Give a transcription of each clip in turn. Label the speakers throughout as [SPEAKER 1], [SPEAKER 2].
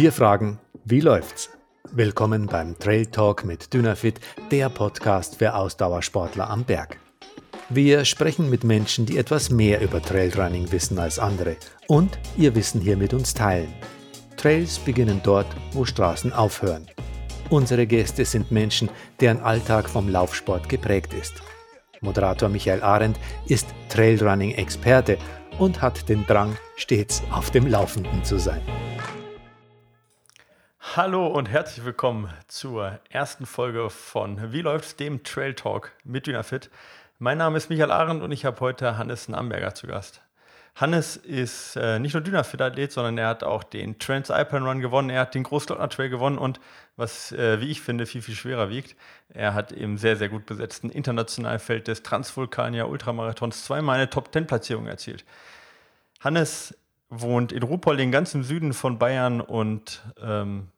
[SPEAKER 1] Wir fragen, wie läuft's? Willkommen beim Trail Talk mit Dynafit, der Podcast für Ausdauersportler am Berg. Wir sprechen mit Menschen, die etwas mehr über Trailrunning wissen als andere und ihr Wissen hier mit uns teilen. Trails beginnen dort, wo Straßen aufhören. Unsere Gäste sind Menschen, deren Alltag vom Laufsport geprägt ist. Moderator Michael Arendt ist Trailrunning-Experte und hat den Drang, stets auf dem Laufenden zu sein.
[SPEAKER 2] Hallo und herzlich willkommen zur ersten Folge von Wie läuft's, dem Trail Talk mit Dynafit. Mein Name ist Michael Arendt und ich habe heute Hannes Namberger zu Gast. Hannes ist äh, nicht nur Dynafit-Athlet, sondern er hat auch den Trans-Alpine Run gewonnen, er hat den Großglockner Trail gewonnen und was, äh, wie ich finde, viel, viel schwerer wiegt, er hat im sehr, sehr gut besetzten Internationalfeld des Transvulkania Ultramarathons zweimal eine Top-10-Platzierung erzielt. Hannes wohnt in Ruhpolding, ganz im Süden von Bayern und ähm,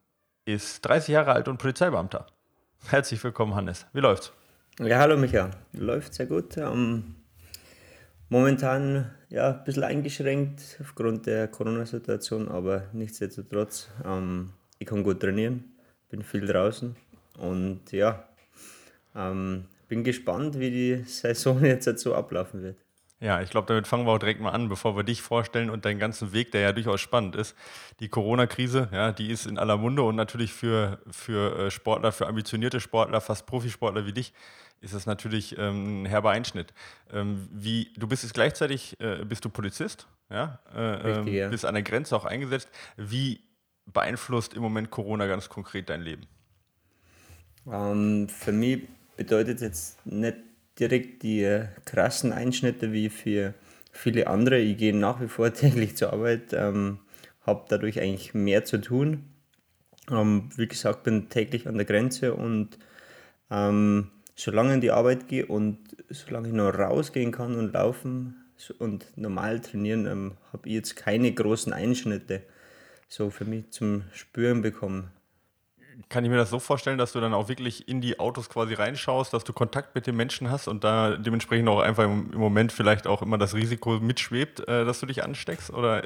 [SPEAKER 2] ist 30 Jahre alt und Polizeibeamter. Herzlich willkommen, Hannes. Wie läuft's?
[SPEAKER 3] Ja, hallo Micha. Läuft sehr gut. Ähm, momentan ja ein bisschen eingeschränkt aufgrund der Corona-Situation, aber nichtsdestotrotz, ähm, ich kann gut trainieren, bin viel draußen und ja, ähm, bin gespannt, wie die Saison jetzt so ablaufen wird.
[SPEAKER 2] Ja, ich glaube, damit fangen wir auch direkt mal an, bevor wir dich vorstellen und deinen ganzen Weg, der ja durchaus spannend ist. Die Corona-Krise, ja, die ist in aller Munde und natürlich für, für äh, Sportler, für ambitionierte Sportler, fast Profisportler wie dich, ist das natürlich ähm, ein herber Einschnitt. Ähm, wie, du bist jetzt gleichzeitig, äh, bist du Polizist, ja? Äh, Richtig, ähm, ja. bist an der Grenze auch eingesetzt. Wie beeinflusst im Moment Corona ganz konkret dein Leben?
[SPEAKER 3] Ähm, für mich bedeutet es jetzt nicht direkt die äh, krassen Einschnitte wie für viele andere. Ich gehe nach wie vor täglich zur Arbeit, ähm, habe dadurch eigentlich mehr zu tun. Ähm, wie gesagt, bin täglich an der Grenze und ähm, solange ich in die Arbeit gehe und solange ich noch rausgehen kann und laufen und normal trainieren, ähm, habe ich jetzt keine großen Einschnitte so für mich zum Spüren bekommen
[SPEAKER 2] kann ich mir das so vorstellen, dass du dann auch wirklich in die Autos quasi reinschaust, dass du Kontakt mit den Menschen hast und da dementsprechend auch einfach im, Moment vielleicht auch immer das Risiko mitschwebt, äh, dass du dich ansteckst? Oder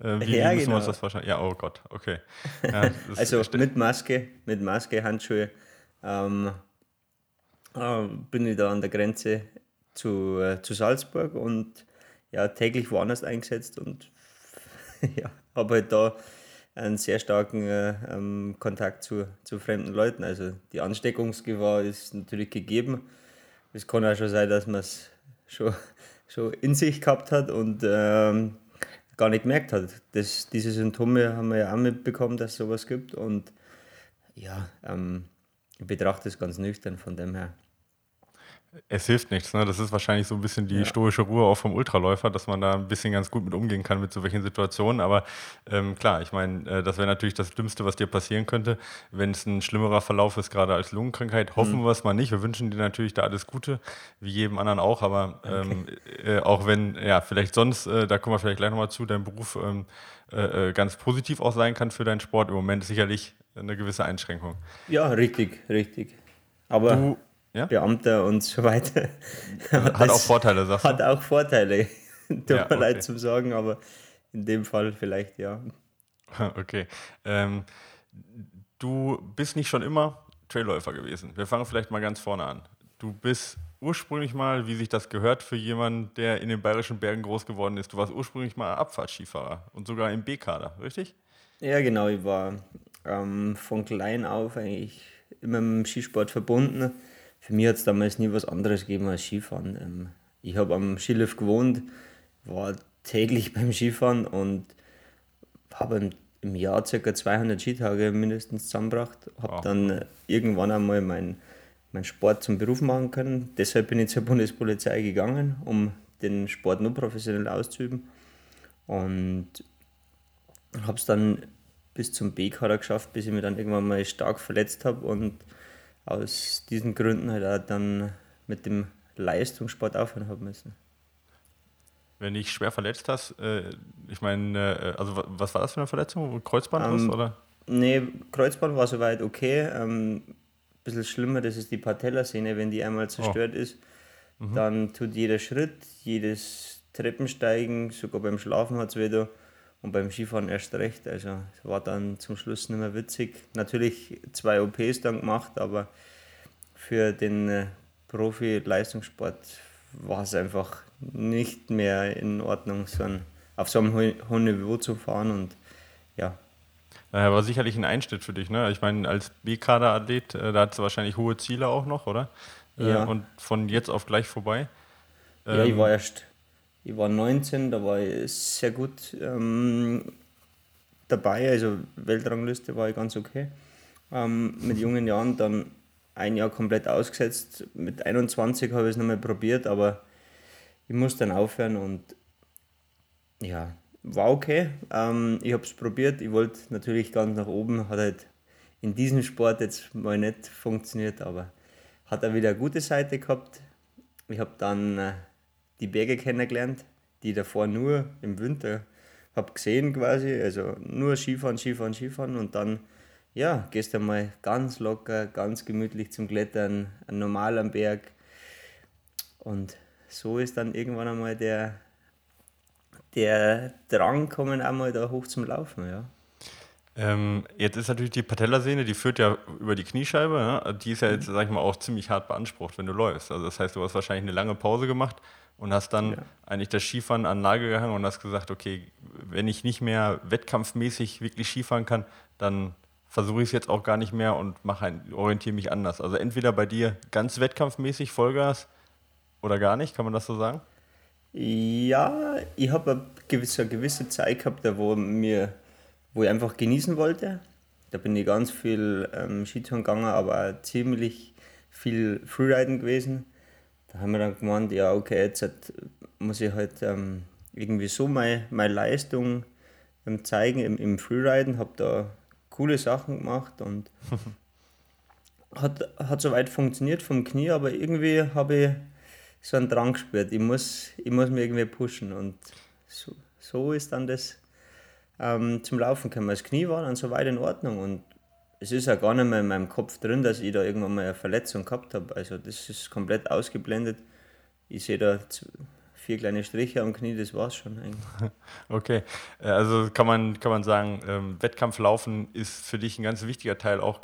[SPEAKER 2] äh, wie, ja, müssen genau. wir uns das vorstellen? Ja, oh Gott, okay. Ja,
[SPEAKER 3] also mit Maske, mit Maske, Handschuhe ähm, äh, bin ich da an der Grenze zu, äh, zu Salzburg und ja, täglich woanders eingesetzt und ja, habe halt da einen sehr starken äh, ähm, Kontakt zu, zu fremden Leuten. Also die Ansteckungsgefahr ist natürlich gegeben. Es kann auch schon sein, dass man es schon, schon in sich gehabt hat und ähm, gar nicht gemerkt hat. Das, diese Symptome haben wir ja auch mitbekommen, dass es sowas gibt. Und ja, ähm, ich betrachte es ganz nüchtern von dem her.
[SPEAKER 2] Es hilft nichts. Ne? Das ist wahrscheinlich so ein bisschen die ja. stoische Ruhe auch vom Ultraläufer, dass man da ein bisschen ganz gut mit umgehen kann mit so welchen Situationen. Aber ähm, klar, ich meine, äh, das wäre natürlich das Dümmste, was dir passieren könnte, wenn es ein schlimmerer Verlauf ist, gerade als Lungenkrankheit. Hoffen mhm. wir es mal nicht. Wir wünschen dir natürlich da alles Gute, wie jedem anderen auch. Aber ähm, okay. äh, auch wenn, ja, vielleicht sonst, äh, da kommen wir vielleicht gleich nochmal zu, dein Beruf ähm, äh, äh, ganz positiv auch sein kann für deinen Sport. Im Moment sicherlich eine gewisse Einschränkung.
[SPEAKER 3] Ja, richtig, richtig. Aber. Du, ja? Beamter und so weiter.
[SPEAKER 2] Hat auch Vorteile, sagst
[SPEAKER 3] du? Hat auch Vorteile, tut ja, mir okay. leid zu sagen, aber in dem Fall vielleicht ja.
[SPEAKER 2] Okay. Ähm, du bist nicht schon immer Trailläufer gewesen. Wir fangen vielleicht mal ganz vorne an. Du bist ursprünglich mal, wie sich das gehört für jemanden, der in den bayerischen Bergen groß geworden ist, du warst ursprünglich mal Abfahrtskifahrer und sogar im B-Kader, richtig?
[SPEAKER 3] Ja, genau. Ich war ähm, von klein auf eigentlich immer mit dem Skisport verbunden für mich hat es damals nie was anderes gegeben als Skifahren. Ähm, ich habe am Skilift gewohnt, war täglich beim Skifahren und habe im Jahr ca. 200 Skitage mindestens zusammengebracht. Habe oh. dann äh, irgendwann einmal meinen mein Sport zum Beruf machen können. Deshalb bin ich zur Bundespolizei gegangen, um den Sport nur professionell auszuüben. Und habe es dann bis zum B-Kader geschafft, bis ich mich dann irgendwann mal stark verletzt habe und aus diesen Gründen halt auch dann mit dem Leistungssport aufhören haben müssen.
[SPEAKER 2] Wenn du dich schwer verletzt hast, äh, ich meine, äh, also was war das für eine Verletzung? Kreuzband ähm, oder?
[SPEAKER 3] Nee, Kreuzband war soweit okay. Ähm, bisschen schlimmer, das ist die Patellasehne, wenn die einmal zerstört oh. ist. Mhm. Dann tut jeder Schritt, jedes Treppensteigen, sogar beim Schlafen hat es wieder. Und beim Skifahren erst recht. Also es war dann zum Schluss nicht mehr witzig. Natürlich zwei OPs dann gemacht, aber für den äh, Profi-Leistungssport war es einfach nicht mehr in Ordnung, so ein, auf so einem hohen Niveau zu fahren und ja.
[SPEAKER 2] Naja, war sicherlich ein Einschnitt für dich, ne? Ich meine, als B-Kader-Athlet, äh, da hat es wahrscheinlich hohe Ziele auch noch, oder? Äh, ja. Und von jetzt auf gleich vorbei.
[SPEAKER 3] Ja, ich ähm, war erst ich war 19, da war ich sehr gut ähm, dabei, also Weltrangliste war ich ganz okay. Ähm, mit jungen Jahren dann ein Jahr komplett ausgesetzt. Mit 21 habe ich es nochmal probiert, aber ich musste dann aufhören und ja, war okay. Ähm, ich habe es probiert, ich wollte natürlich ganz nach oben, hat halt in diesem Sport jetzt mal nicht funktioniert, aber hat er wieder eine gute Seite gehabt. Ich habe dann äh, die Berge kennengelernt, die davor nur im Winter habe gesehen quasi. Also nur Skifahren, Skifahren, Skifahren und dann ja, gehst mal ganz locker, ganz gemütlich zum Klettern, normal am Berg. Und so ist dann irgendwann einmal der, der Drang kommen, einmal da hoch zum Laufen, ja.
[SPEAKER 2] Ähm, jetzt ist natürlich die Patellasehne, die führt ja über die Kniescheibe. Ne? Die ist ja jetzt, sag ich mal, auch ziemlich hart beansprucht, wenn du läufst. Also das heißt, du hast wahrscheinlich eine lange Pause gemacht und hast dann ja. eigentlich das Skifahren an Nagel gehangen und hast gesagt, okay, wenn ich nicht mehr wettkampfmäßig wirklich Skifahren kann, dann versuche ich es jetzt auch gar nicht mehr und orientiere mich anders. Also entweder bei dir ganz wettkampfmäßig Vollgas oder gar nicht, kann man das so sagen?
[SPEAKER 3] Ja, ich habe eine gewisse, eine gewisse Zeit gehabt, wo, mir, wo ich einfach genießen wollte. Da bin ich ganz viel ähm, Skitouren gegangen, aber auch ziemlich viel Freeriden gewesen da haben wir dann gemeint, ja, okay, jetzt muss ich halt ähm, irgendwie so meine, meine Leistung ähm, zeigen im, im Freeriden, habe da coole Sachen gemacht und hat, hat soweit funktioniert vom Knie, aber irgendwie habe ich so einen Drang gespürt, ich muss, ich muss mich irgendwie pushen und so, so ist dann das ähm, zum Laufen gekommen. Das Knie war dann soweit in Ordnung und es ist ja gar nicht mehr in meinem Kopf drin, dass ich da irgendwann mal eine Verletzung gehabt habe. Also das ist komplett ausgeblendet. Ich sehe da vier kleine Striche am Knie, das war's schon eigentlich.
[SPEAKER 2] Okay, äh, also kann man, kann man sagen, ähm, Wettkampflaufen ist für dich ein ganz wichtiger Teil auch,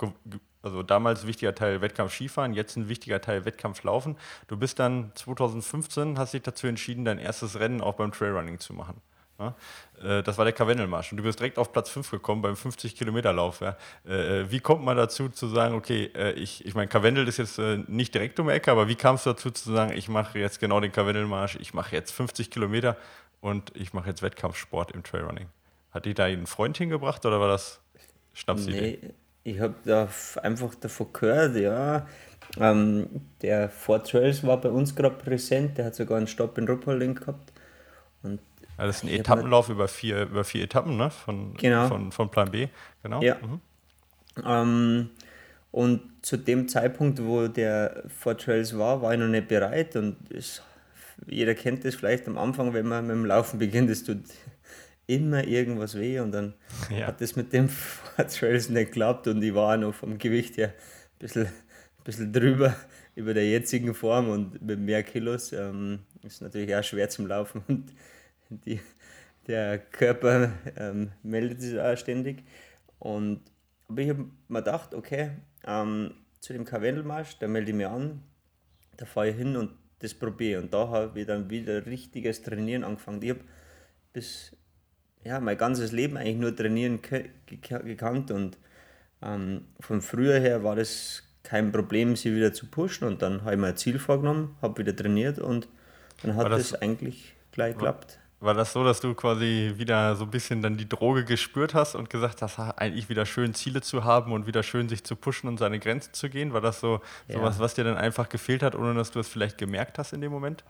[SPEAKER 2] also damals ein wichtiger Teil Wettkampf Skifahren, jetzt ein wichtiger Teil Wettkampflaufen. Du bist dann 2015, hast dich dazu entschieden, dein erstes Rennen auch beim Trailrunning zu machen. Ja? Äh, das war der Karwendelmarsch und du bist direkt auf Platz 5 gekommen beim 50-Kilometer-Lauf. Ja? Äh, äh, wie kommt man dazu zu sagen, okay, ich, ich meine, Karwendel ist jetzt nicht direkt um die Ecke, aber wie kam es dazu zu sagen, ich mache jetzt genau den Karwendelmarsch, ich mache jetzt 50 Kilometer und ich mache jetzt Wettkampfsport im Trailrunning? Hat dich da einen Freund hingebracht oder war das Schnapsidee?
[SPEAKER 3] Nee, ich habe da einfach davon gehört, ja. Ähm, der Ford Trails war bei uns gerade präsent, der hat sogar einen Stopp in Ruppolding gehabt. Und
[SPEAKER 2] ja, das ist ein Etappenlauf über vier, über vier Etappen, ne? Von, genau. von, von Plan B, genau.
[SPEAKER 3] Ja. Mhm. Ähm, und zu dem Zeitpunkt, wo der Fort Trails war, war ich noch nicht bereit. Und es, jeder kennt das vielleicht am Anfang, wenn man mit dem Laufen beginnt, es tut immer irgendwas weh. Und dann ja. hat das mit dem Fort Trails nicht geklappt. Und ich war noch vom Gewicht her ein bisschen, ein bisschen drüber über der jetzigen Form und mit mehr Kilos. Ähm, ist natürlich auch schwer zum Laufen. Und die, der Körper ähm, meldet sich auch ständig. Und, aber ich habe mir gedacht, okay, ähm, zu dem Karwendelmarsch, da melde ich mich an, da fahre ich hin und das probiere. Und da habe ich dann wieder richtiges Trainieren angefangen. Ich habe bis ja, mein ganzes Leben eigentlich nur Trainieren gekannt und ähm, von früher her war das kein Problem, sie wieder zu pushen. Und dann habe ich mir ein Ziel vorgenommen, habe wieder trainiert und dann hat das, das, eigentlich gleich geklappt.
[SPEAKER 2] War das so, dass du quasi wieder so ein bisschen dann die Droge gespürt hast und gesagt hast, eigentlich wieder schön Ziele zu haben und wieder schön sich zu pushen und seine Grenzen zu gehen? War das so ja. was, was dir dann einfach gefehlt hat, ohne dass du es vielleicht gemerkt hast in dem Moment?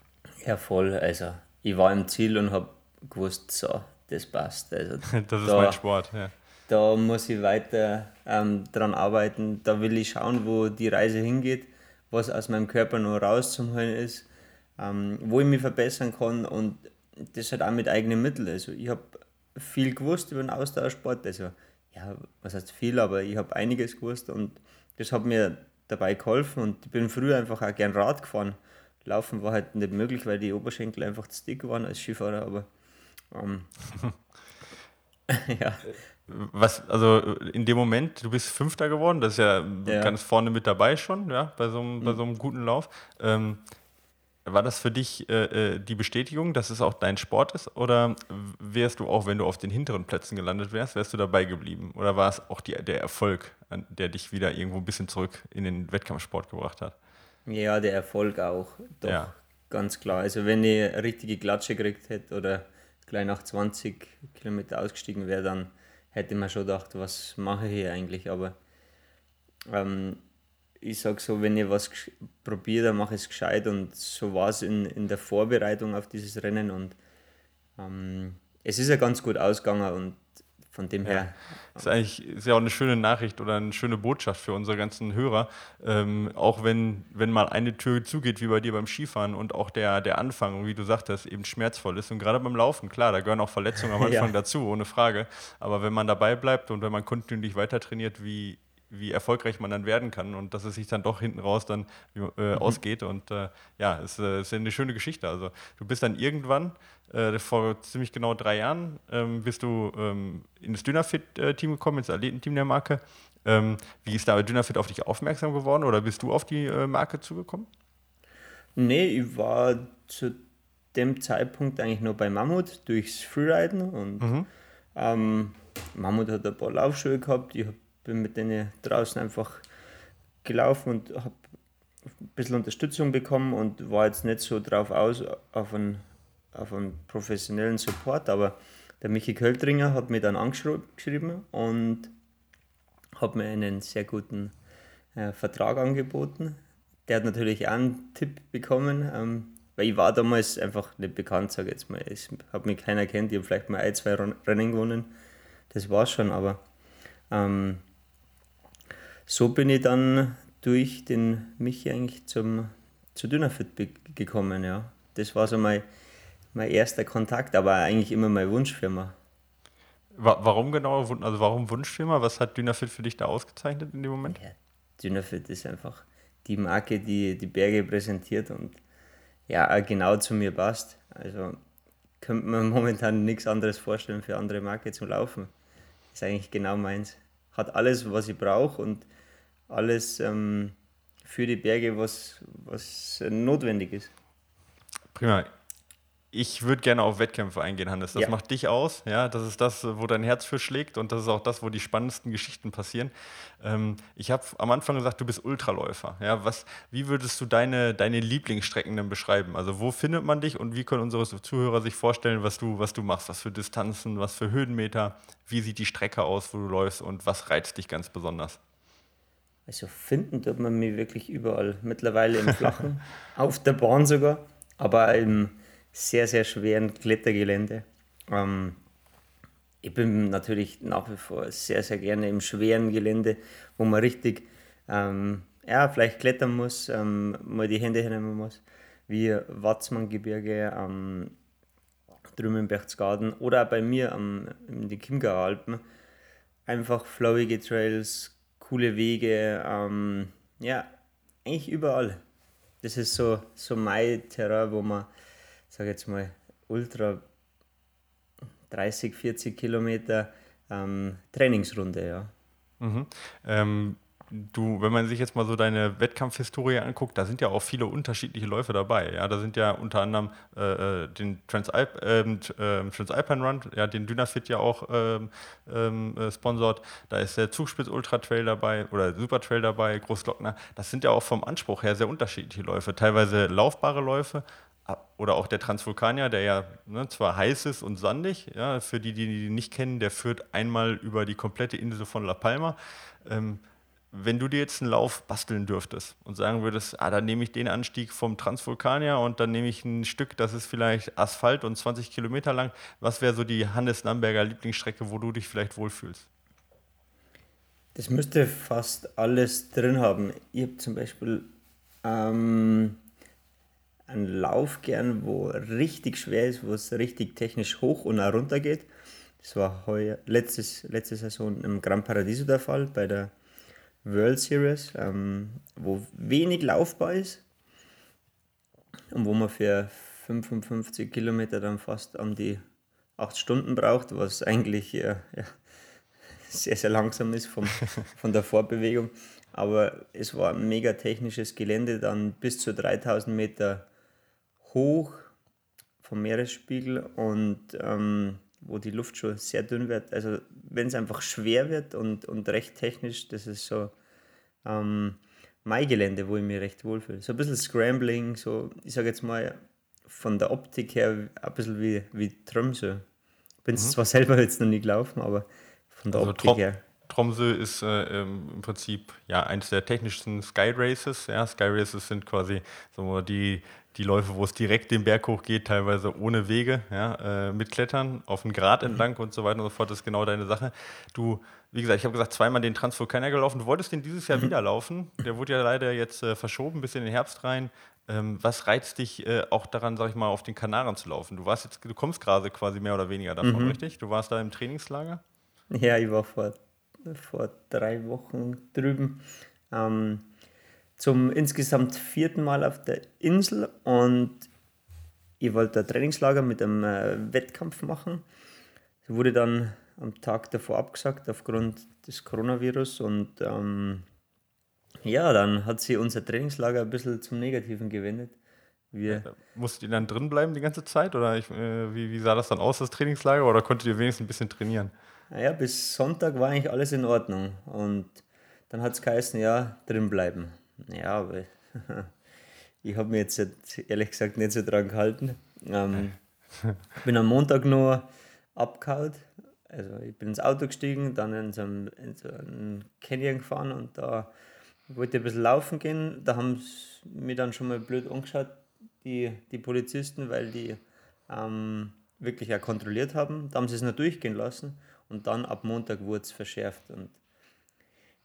[SPEAKER 3] Ja, voll. Also ich war im Ziel und habe gewusst, so, das passt. Also,
[SPEAKER 2] das ist da, mein Sport, ja.
[SPEAKER 3] Da muss ich weiter ähm, dran arbeiten. Da will ich schauen, wo die Reise hingeht, was aus meinem Körper noch rauszuholen ist, ähm, wo ich mich verbessern kann und das halt auch mit eigenen Mitteln. Also ich habe viel gewusst über den Ausdauersport. Also ja, was heißt viel, aber ich habe einiges gewusst und das hat mir dabei geholfen und ich bin früher einfach auch gern Rad gefahren. Laufen war halt nicht möglich, weil die Oberschenkel einfach zu dick waren als Skifahrer, aber ähm,
[SPEAKER 2] ja. Was, also in dem Moment, du bist Fünfter geworden, das ist ja, ja. ganz vorne mit dabei schon, ja, bei so einem, mhm. bei so einem guten Lauf. Ähm, war das für dich äh, äh, die Bestätigung, dass es auch dein Sport ist? Oder wärst du auch, wenn du auf den hinteren Plätzen gelandet wärst, wärst du dabei geblieben? Oder war es auch die, der Erfolg, der dich wieder irgendwo ein bisschen zurück in den Wettkampfsport gebracht hat?
[SPEAKER 3] Ja, der Erfolg auch. Doch, ja. ganz klar. Also wenn ich eine richtige Klatsche gekriegt hätte oder gleich nach 20 Kilometer ausgestiegen wäre, dann hätte man schon gedacht, was mache ich hier eigentlich? Aber ähm, ich sage so, wenn ich was probiere, dann mache ich es gescheit und so war es in, in der Vorbereitung auf dieses Rennen und ähm, es ist ja ganz gut ausgegangen und von dem her.
[SPEAKER 2] Ja. Ist eigentlich ist ja auch eine schöne Nachricht oder eine schöne Botschaft für unsere ganzen Hörer. Ähm, auch wenn, wenn mal eine Tür zugeht, wie bei dir beim Skifahren und auch der, der Anfang, wie du sagtest, eben schmerzvoll ist. Und gerade beim Laufen, klar, da gehören auch Verletzungen am Anfang ja. dazu, ohne Frage. Aber wenn man dabei bleibt und wenn man kontinuierlich weiter trainiert, wie wie erfolgreich man dann werden kann und dass es sich dann doch hinten raus dann äh, mhm. ausgeht. Und äh, ja, es äh, ist eine schöne Geschichte. Also du bist dann irgendwann, äh, vor ziemlich genau drei Jahren, ähm, bist du ähm, in das Dynafit-Team gekommen, ins Athletenteam der Marke. Ähm, wie ist da Dynafit auf dich aufmerksam geworden oder bist du auf die äh, Marke zugekommen?
[SPEAKER 3] Nee, ich war zu dem Zeitpunkt eigentlich nur bei Mammut durchs Freeriden und mhm. ähm, Mammut hat ein paar Laufschuhe gehabt, ich habe bin mit denen draußen einfach gelaufen und habe ein bisschen Unterstützung bekommen und war jetzt nicht so drauf aus auf einen, auf einen professionellen Support, aber der Michi Költringer hat mir dann angeschrieben und hat mir einen sehr guten äh, Vertrag angeboten. Der hat natürlich auch einen Tipp bekommen, ähm, weil ich war damals einfach nicht bekannt, sage jetzt mal. Es hat mich keiner kennt, ich habe vielleicht mal ein, zwei Rennen gewonnen. Das war schon, aber ähm, so bin ich dann durch den Michi eigentlich zum, zu Dynafit gekommen. Ja. Das war so mein, mein erster Kontakt, aber eigentlich immer meine Wunschfirma.
[SPEAKER 2] Warum genau? Also warum Wunschfirma? Was hat Dynafit für dich da ausgezeichnet in dem Moment? Ja,
[SPEAKER 3] Dynafit ist einfach die Marke, die die Berge präsentiert und ja, genau zu mir passt. Also könnte man momentan nichts anderes vorstellen für andere Marke zu laufen. Ist eigentlich genau meins. Hat alles, was ich brauche und alles ähm, für die Berge, was, was notwendig ist.
[SPEAKER 2] Prima. Ich würde gerne auf Wettkämpfe eingehen, Hannes. Das ja. macht dich aus. Ja, das ist das, wo dein Herz für schlägt und das ist auch das, wo die spannendsten Geschichten passieren. Ähm, ich habe am Anfang gesagt, du bist Ultraläufer. Ja, was, wie würdest du deine, deine Lieblingsstrecken denn beschreiben? Also wo findet man dich und wie können unsere Zuhörer sich vorstellen, was du, was du machst? Was für Distanzen, was für Höhenmeter? Wie sieht die Strecke aus, wo du läufst und was reizt dich ganz besonders?
[SPEAKER 3] Also finden tut man mich wirklich überall. Mittlerweile im Flachen, auf der Bahn sogar, aber im sehr, sehr schweren Klettergelände. Ähm, ich bin natürlich nach wie vor sehr, sehr gerne im schweren Gelände, wo man richtig, ähm, ja, vielleicht klettern muss, ähm, mal die Hände hernehmen muss, wie Watzmanngebirge, ähm, drüben im Berchtesgaden oder bei mir am, in den Chiemgauer Alpen. Einfach flowige Trails, coole Wege, ähm, ja, eigentlich überall. Das ist so, so mein Terrain, wo man, sage jetzt mal, ultra 30, 40 Kilometer ähm, Trainingsrunde, ja.
[SPEAKER 2] Mhm. Ähm, du, wenn man sich jetzt mal so deine Wettkampfhistorie anguckt, da sind ja auch viele unterschiedliche Läufe dabei. Ja, da sind ja unter anderem äh, äh den Transalp, äh, Transalpine Run, ja, den Dynafit ja auch ähm, ähm, äh, sponsort. Da ist der Zugspitz Ultra Trail dabei oder Super Trail dabei, Großglockner. Das sind ja auch vom Anspruch her sehr unterschiedliche Läufe. Teilweise laufbare Läufe, oder auch der Transvulkanier, der ja ne, zwar heiß ist und sandig, ja, für die, die ihn nicht kennen, der führt einmal über die komplette Insel von La Palma. Ähm, wenn du dir jetzt einen Lauf basteln dürftest und sagen würdest, ah, dann nehme ich den Anstieg vom Transvulkanier und dann nehme ich ein Stück, das ist vielleicht Asphalt und 20 Kilometer lang, was wäre so die Hannes Namberger Lieblingsstrecke, wo du dich vielleicht wohlfühlst?
[SPEAKER 3] Das müsste fast alles drin haben. Ich habe zum Beispiel ähm, einen Lauf gern, wo richtig schwer ist, wo es richtig technisch hoch und auch runter geht. Das war heuer, letztes, letzte Saison im Gran Paradiso der Fall, bei der World Series, ähm, wo wenig laufbar ist und wo man für 55 Kilometer dann fast an die acht Stunden braucht, was eigentlich äh, ja, sehr, sehr langsam ist vom, von der Vorbewegung. Aber es war ein mega technisches Gelände, dann bis zu 3000 Meter hoch vom Meeresspiegel und ähm, wo die Luft schon sehr dünn wird. Also wenn es einfach schwer wird und, und recht technisch, das ist so ähm, mein Gelände, wo ich mich recht wohlfühle. So ein bisschen Scrambling, so ich sage jetzt mal von der Optik her ein bisschen wie, wie Tromsø. Bin mhm. zwar selber jetzt noch nie gelaufen, aber von der also Optik her.
[SPEAKER 2] Tromsø ist äh, im Prinzip ja eines der technischsten Sky Races. Ja, Sky Races sind quasi so die die Läufe, wo es direkt den Berg hoch geht, teilweise ohne Wege, ja, äh, mit Klettern, auf den Grat mhm. entlang und so weiter und so fort, das ist genau deine Sache. Du, wie gesagt, ich habe gesagt, zweimal den Transvolcana gelaufen. Du wolltest den dieses Jahr mhm. wieder laufen. Der wurde ja leider jetzt äh, verschoben bis in den Herbst rein. Ähm, was reizt dich äh, auch daran, sag ich mal, auf den Kanaren zu laufen? Du warst jetzt, du kommst gerade quasi mehr oder weniger davon, mhm. richtig? Du warst da im Trainingslager?
[SPEAKER 3] Ja, ich war vor, vor drei Wochen drüben. Ähm, zum insgesamt vierten Mal auf der Insel und ich wollte ein Trainingslager mit einem äh, Wettkampf machen. Das wurde dann am Tag davor abgesagt aufgrund des Coronavirus und ähm, ja, dann hat sich unser Trainingslager ein bisschen zum Negativen gewendet.
[SPEAKER 2] Wir musstet ihr dann drin bleiben die ganze Zeit oder ich, äh, wie, wie sah das dann aus, das Trainingslager, oder konntet ihr wenigstens ein bisschen trainieren?
[SPEAKER 3] Naja, bis Sonntag war eigentlich alles in Ordnung und dann hat es geheißen, ja, drin bleiben. Ja, aber ich habe mir jetzt ehrlich gesagt nicht so dran gehalten. Ähm, bin am Montag nur abgehauen. Also ich bin ins Auto gestiegen, dann in so, einem, in so einen Canyon gefahren und da wollte ich ein bisschen laufen gehen. Da haben sie mir dann schon mal blöd angeschaut, die, die Polizisten, weil die ähm, wirklich auch kontrolliert haben. Da haben sie es nur durchgehen lassen und dann ab Montag wurde es verschärft. Und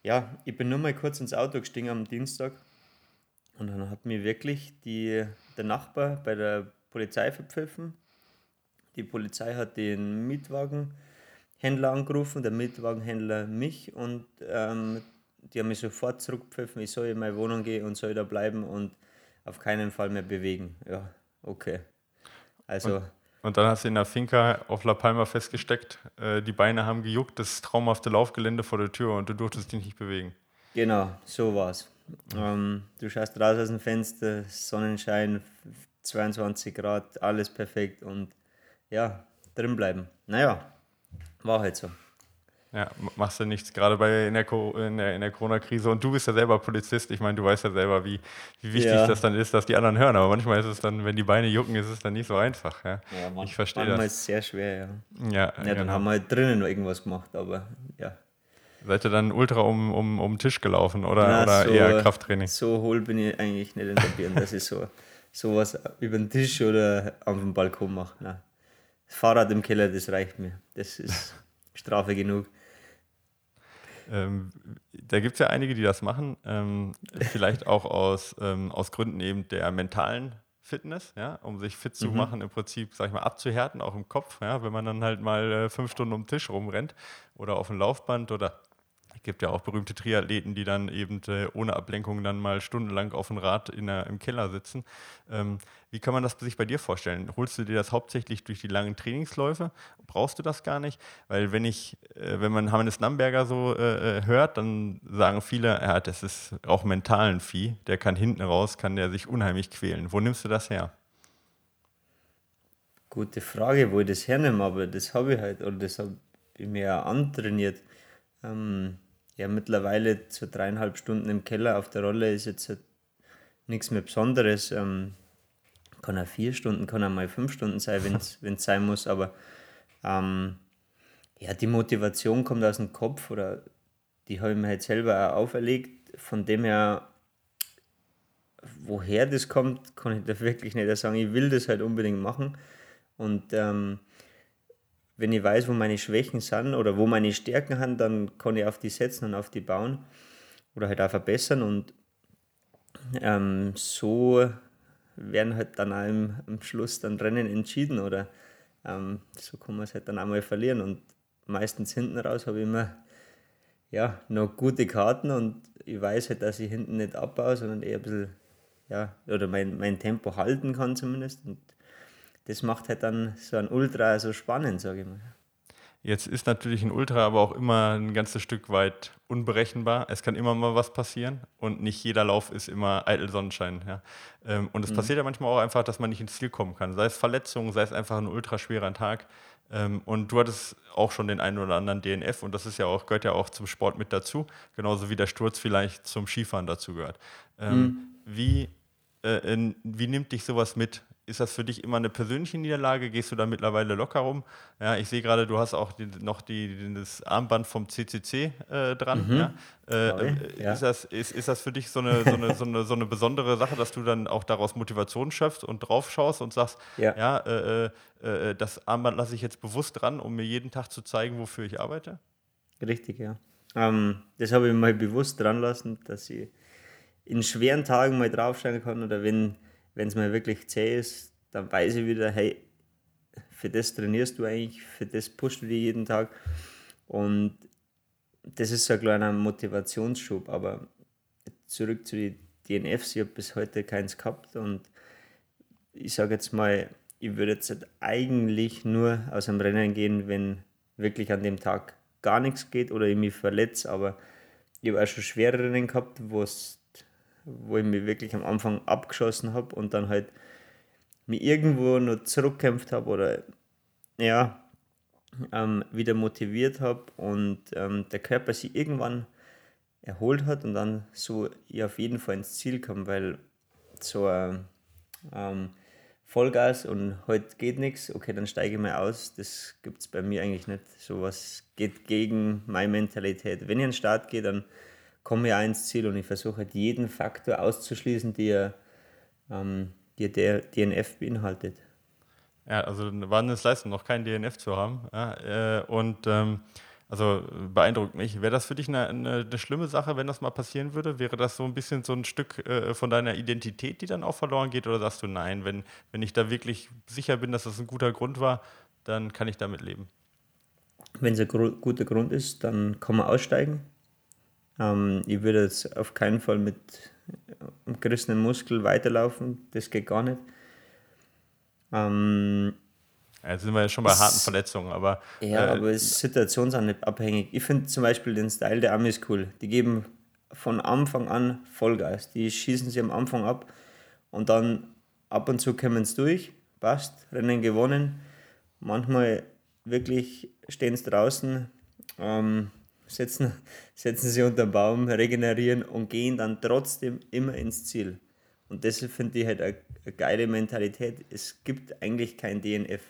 [SPEAKER 3] ja, ich bin nur mal kurz ins Auto gestiegen am Dienstag und dann hat mir wirklich die, der Nachbar bei der Polizei verpfiffen. Die Polizei hat den Mietwagenhändler angerufen, der Mietwagenhändler mich und ähm, die haben mich sofort zurückgepfiffen, ich soll in meine Wohnung gehen und soll da bleiben und auf keinen Fall mehr bewegen. Ja, okay.
[SPEAKER 2] Also. Und und dann hast du in der Finca auf La Palma festgesteckt, äh, die Beine haben gejuckt, das traumhafte Laufgelände vor der Tür und du durftest dich nicht bewegen.
[SPEAKER 3] Genau, so war's. Ähm, du schaust raus aus dem Fenster, Sonnenschein, 22 Grad, alles perfekt und ja, drin bleiben. Naja, war halt so.
[SPEAKER 2] Ja, machst du nichts, gerade bei in der, in der, der Corona-Krise. Und du bist ja selber Polizist. Ich meine, du weißt ja selber, wie, wie wichtig ja. das dann ist, dass die anderen hören. Aber manchmal ist es dann, wenn die Beine jucken, ist es dann nicht so einfach. Ja, ja
[SPEAKER 3] man, ich verstehe manchmal das. ist es sehr schwer, ja. Ja, ja dann genau. haben wir halt drinnen irgendwas gemacht, aber ja.
[SPEAKER 2] Seid ihr dann ultra um, um, um den Tisch gelaufen oder, Na, oder so, eher Krafttraining?
[SPEAKER 3] So hohl bin ich eigentlich nicht in der Birne, dass ich so sowas über den Tisch oder auf dem Balkon mache. Nein. Das Fahrrad im Keller, das reicht mir. Das ist Strafe genug.
[SPEAKER 2] Ähm, da gibt es ja einige, die das machen, ähm, vielleicht auch aus, ähm, aus Gründen eben der mentalen Fitness, ja, um sich fit zu mhm. machen, im Prinzip, sag ich mal, abzuhärten, auch im Kopf, ja, wenn man dann halt mal äh, fünf Stunden um den Tisch rumrennt oder auf dem Laufband oder gibt ja auch berühmte Triathleten, die dann eben äh, ohne Ablenkung dann mal stundenlang auf dem Rad in der, im Keller sitzen. Ähm, wie kann man das sich bei dir vorstellen? Holst du dir das hauptsächlich durch die langen Trainingsläufe? Brauchst du das gar nicht? Weil wenn ich, äh, wenn man Hannes Namberger so äh, äh, hört, dann sagen viele, ja, das ist auch mental ein Vieh, der kann hinten raus, kann der sich unheimlich quälen. Wo nimmst du das her?
[SPEAKER 3] Gute Frage, wo ich das hernehme, aber das habe ich halt, oder das habe ich mir auch antrainiert. Ähm, ja, mittlerweile so dreieinhalb Stunden im Keller auf der Rolle ist jetzt halt nichts mehr Besonderes. Ähm, kann auch vier Stunden, kann auch mal fünf Stunden sein, wenn es sein muss, aber ähm, ja, die Motivation kommt aus dem Kopf oder die habe ich mir halt selber auch auferlegt. Von dem her, woher das kommt, kann ich da wirklich nicht sagen. Ich will das halt unbedingt machen und ähm, wenn ich weiß, wo meine Schwächen sind oder wo meine Stärken sind, dann kann ich auf die setzen und auf die bauen oder halt auch verbessern. Und ähm, so werden halt dann auch im, am Schluss dann Rennen entschieden oder ähm, so kann man es halt dann auch mal verlieren. Und meistens hinten raus habe ich immer ja, noch gute Karten und ich weiß halt, dass ich hinten nicht abbaue, sondern eher ein bisschen, ja, oder mein, mein Tempo halten kann zumindest. Und das macht halt dann so ein Ultra so spannend, sage ich mal.
[SPEAKER 2] Jetzt ist natürlich ein Ultra aber auch immer ein ganzes Stück weit unberechenbar. Es kann immer mal was passieren und nicht jeder Lauf ist immer eitel Sonnenschein. Ja. Ähm, und es mhm. passiert ja manchmal auch einfach, dass man nicht ins Ziel kommen kann. Sei es Verletzungen, sei es einfach ein ultraschwerer Tag. Ähm, und du hattest auch schon den einen oder anderen DNF und das ist ja auch, gehört ja auch zum Sport mit dazu, genauso wie der Sturz vielleicht zum Skifahren dazu gehört. Ähm, mhm. Wie, äh, wie nimmt dich sowas mit? Ist das für dich immer eine persönliche Niederlage? Gehst du da mittlerweile locker rum? Ja, ich sehe gerade, du hast auch die, noch die, das Armband vom CCC äh, dran. Mhm. Ja? Äh, ja. Ist, das, ist, ist das für dich so eine, so, eine, so, eine, so eine besondere Sache, dass du dann auch daraus Motivation schöpfst und drauf schaust und sagst, ja, ja äh, äh, äh, das Armband lasse ich jetzt bewusst dran, um mir jeden Tag zu zeigen, wofür ich arbeite?
[SPEAKER 3] Richtig, ja. Ähm, das habe ich mal bewusst dran lassen, dass ich in schweren Tagen mal draufschauen kann oder wenn wenn es mal wirklich zäh ist, dann weiß ich wieder, hey, für das trainierst du eigentlich, für das pushst du dich jeden Tag. Und das ist so ein kleiner Motivationsschub. Aber zurück zu den DNFs, ich habe bis heute keins gehabt. Und ich sage jetzt mal, ich würde jetzt eigentlich nur aus dem Rennen gehen, wenn wirklich an dem Tag gar nichts geht oder ich mich verletze. Aber ich habe auch schon schwere Rennen gehabt, wo es wo ich mich wirklich am Anfang abgeschossen habe und dann halt mich irgendwo noch zurückkämpft habe oder ja, ähm, wieder motiviert habe und ähm, der Körper sich irgendwann erholt hat und dann so ich auf jeden Fall ins Ziel kam, weil so ähm, Vollgas und heute geht nichts, okay, dann steige ich mal aus. Das gibt es bei mir eigentlich nicht. Sowas geht gegen meine Mentalität. Wenn ich an den Start gehe, dann komme ja ins Ziel und ich versuche halt jeden Faktor auszuschließen, der, ähm, der, der DNF beinhaltet.
[SPEAKER 2] Ja, also war eine Leistung, noch kein DNF zu haben. Ja, äh, und ähm, also beeindruckt mich. Wäre das für dich eine, eine, eine, schlimme Sache, wenn das mal passieren würde? Wäre das so ein bisschen so ein Stück äh, von deiner Identität, die dann auch verloren geht? Oder sagst du nein, wenn, wenn ich da wirklich sicher bin, dass das ein guter Grund war, dann kann ich damit leben?
[SPEAKER 3] Wenn es ein guter Grund ist, dann kann man aussteigen. Ähm, ich würde jetzt auf keinen Fall mit gerissenen Muskel weiterlaufen, das geht gar nicht.
[SPEAKER 2] Ähm, Jetzt sind wir ja schon bei harten Verletzungen, aber.
[SPEAKER 3] Ja, äh, aber es ist situationsabhängig. Ich finde zum Beispiel den Style der Amis cool. Die geben von Anfang an Vollgas. Die schießen sie am Anfang ab und dann ab und zu kommen sie durch, passt, Rennen gewonnen. Manchmal wirklich stehen sie draußen, ähm, setzen, setzen sie unter den Baum, regenerieren und gehen dann trotzdem immer ins Ziel. Und das finde ich halt eine, eine geile Mentalität. Es gibt eigentlich kein DNF.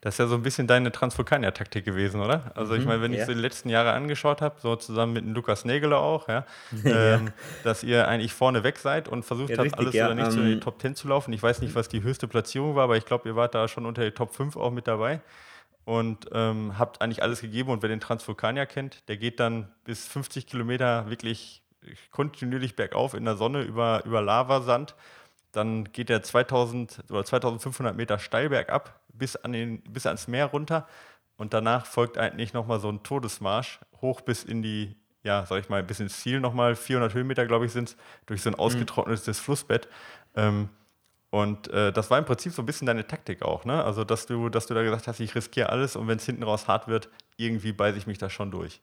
[SPEAKER 2] Das ist ja so ein bisschen deine Transvulkanier-Taktik gewesen, oder? Also ich mhm, meine, wenn ja. ich so die letzten Jahre angeschaut habe, so zusammen mit dem Lukas Nägele auch, ja, ja. Ähm, dass ihr eigentlich vorne weg seid und versucht ja, habt, richtig, alles oder nichts um, in die ähm, Top 10 zu laufen. Ich weiß nicht, was die höchste Platzierung war, aber ich glaube, ihr wart da schon unter die Top 5 auch mit dabei und ähm, habt eigentlich alles gegeben. Und wer den Transvulkanier kennt, der geht dann bis 50 Kilometer wirklich kontinuierlich bergauf in der Sonne über, über Lavasand. Dann geht er 2000 oder 2500 Meter steil bergab bis, an den, bis ans Meer runter. Und danach folgt eigentlich nochmal so ein Todesmarsch hoch bis in die, ja, sag ich mal, bis ins Ziel nochmal. 400 Höhenmeter, glaube ich, sind es, durch so ein ausgetrocknetes mhm. Flussbett. Ähm, und äh, das war im Prinzip so ein bisschen deine Taktik auch, ne? Also, dass du, dass du da gesagt hast, ich riskiere alles und wenn es hinten raus hart wird, irgendwie beiße ich mich da schon durch.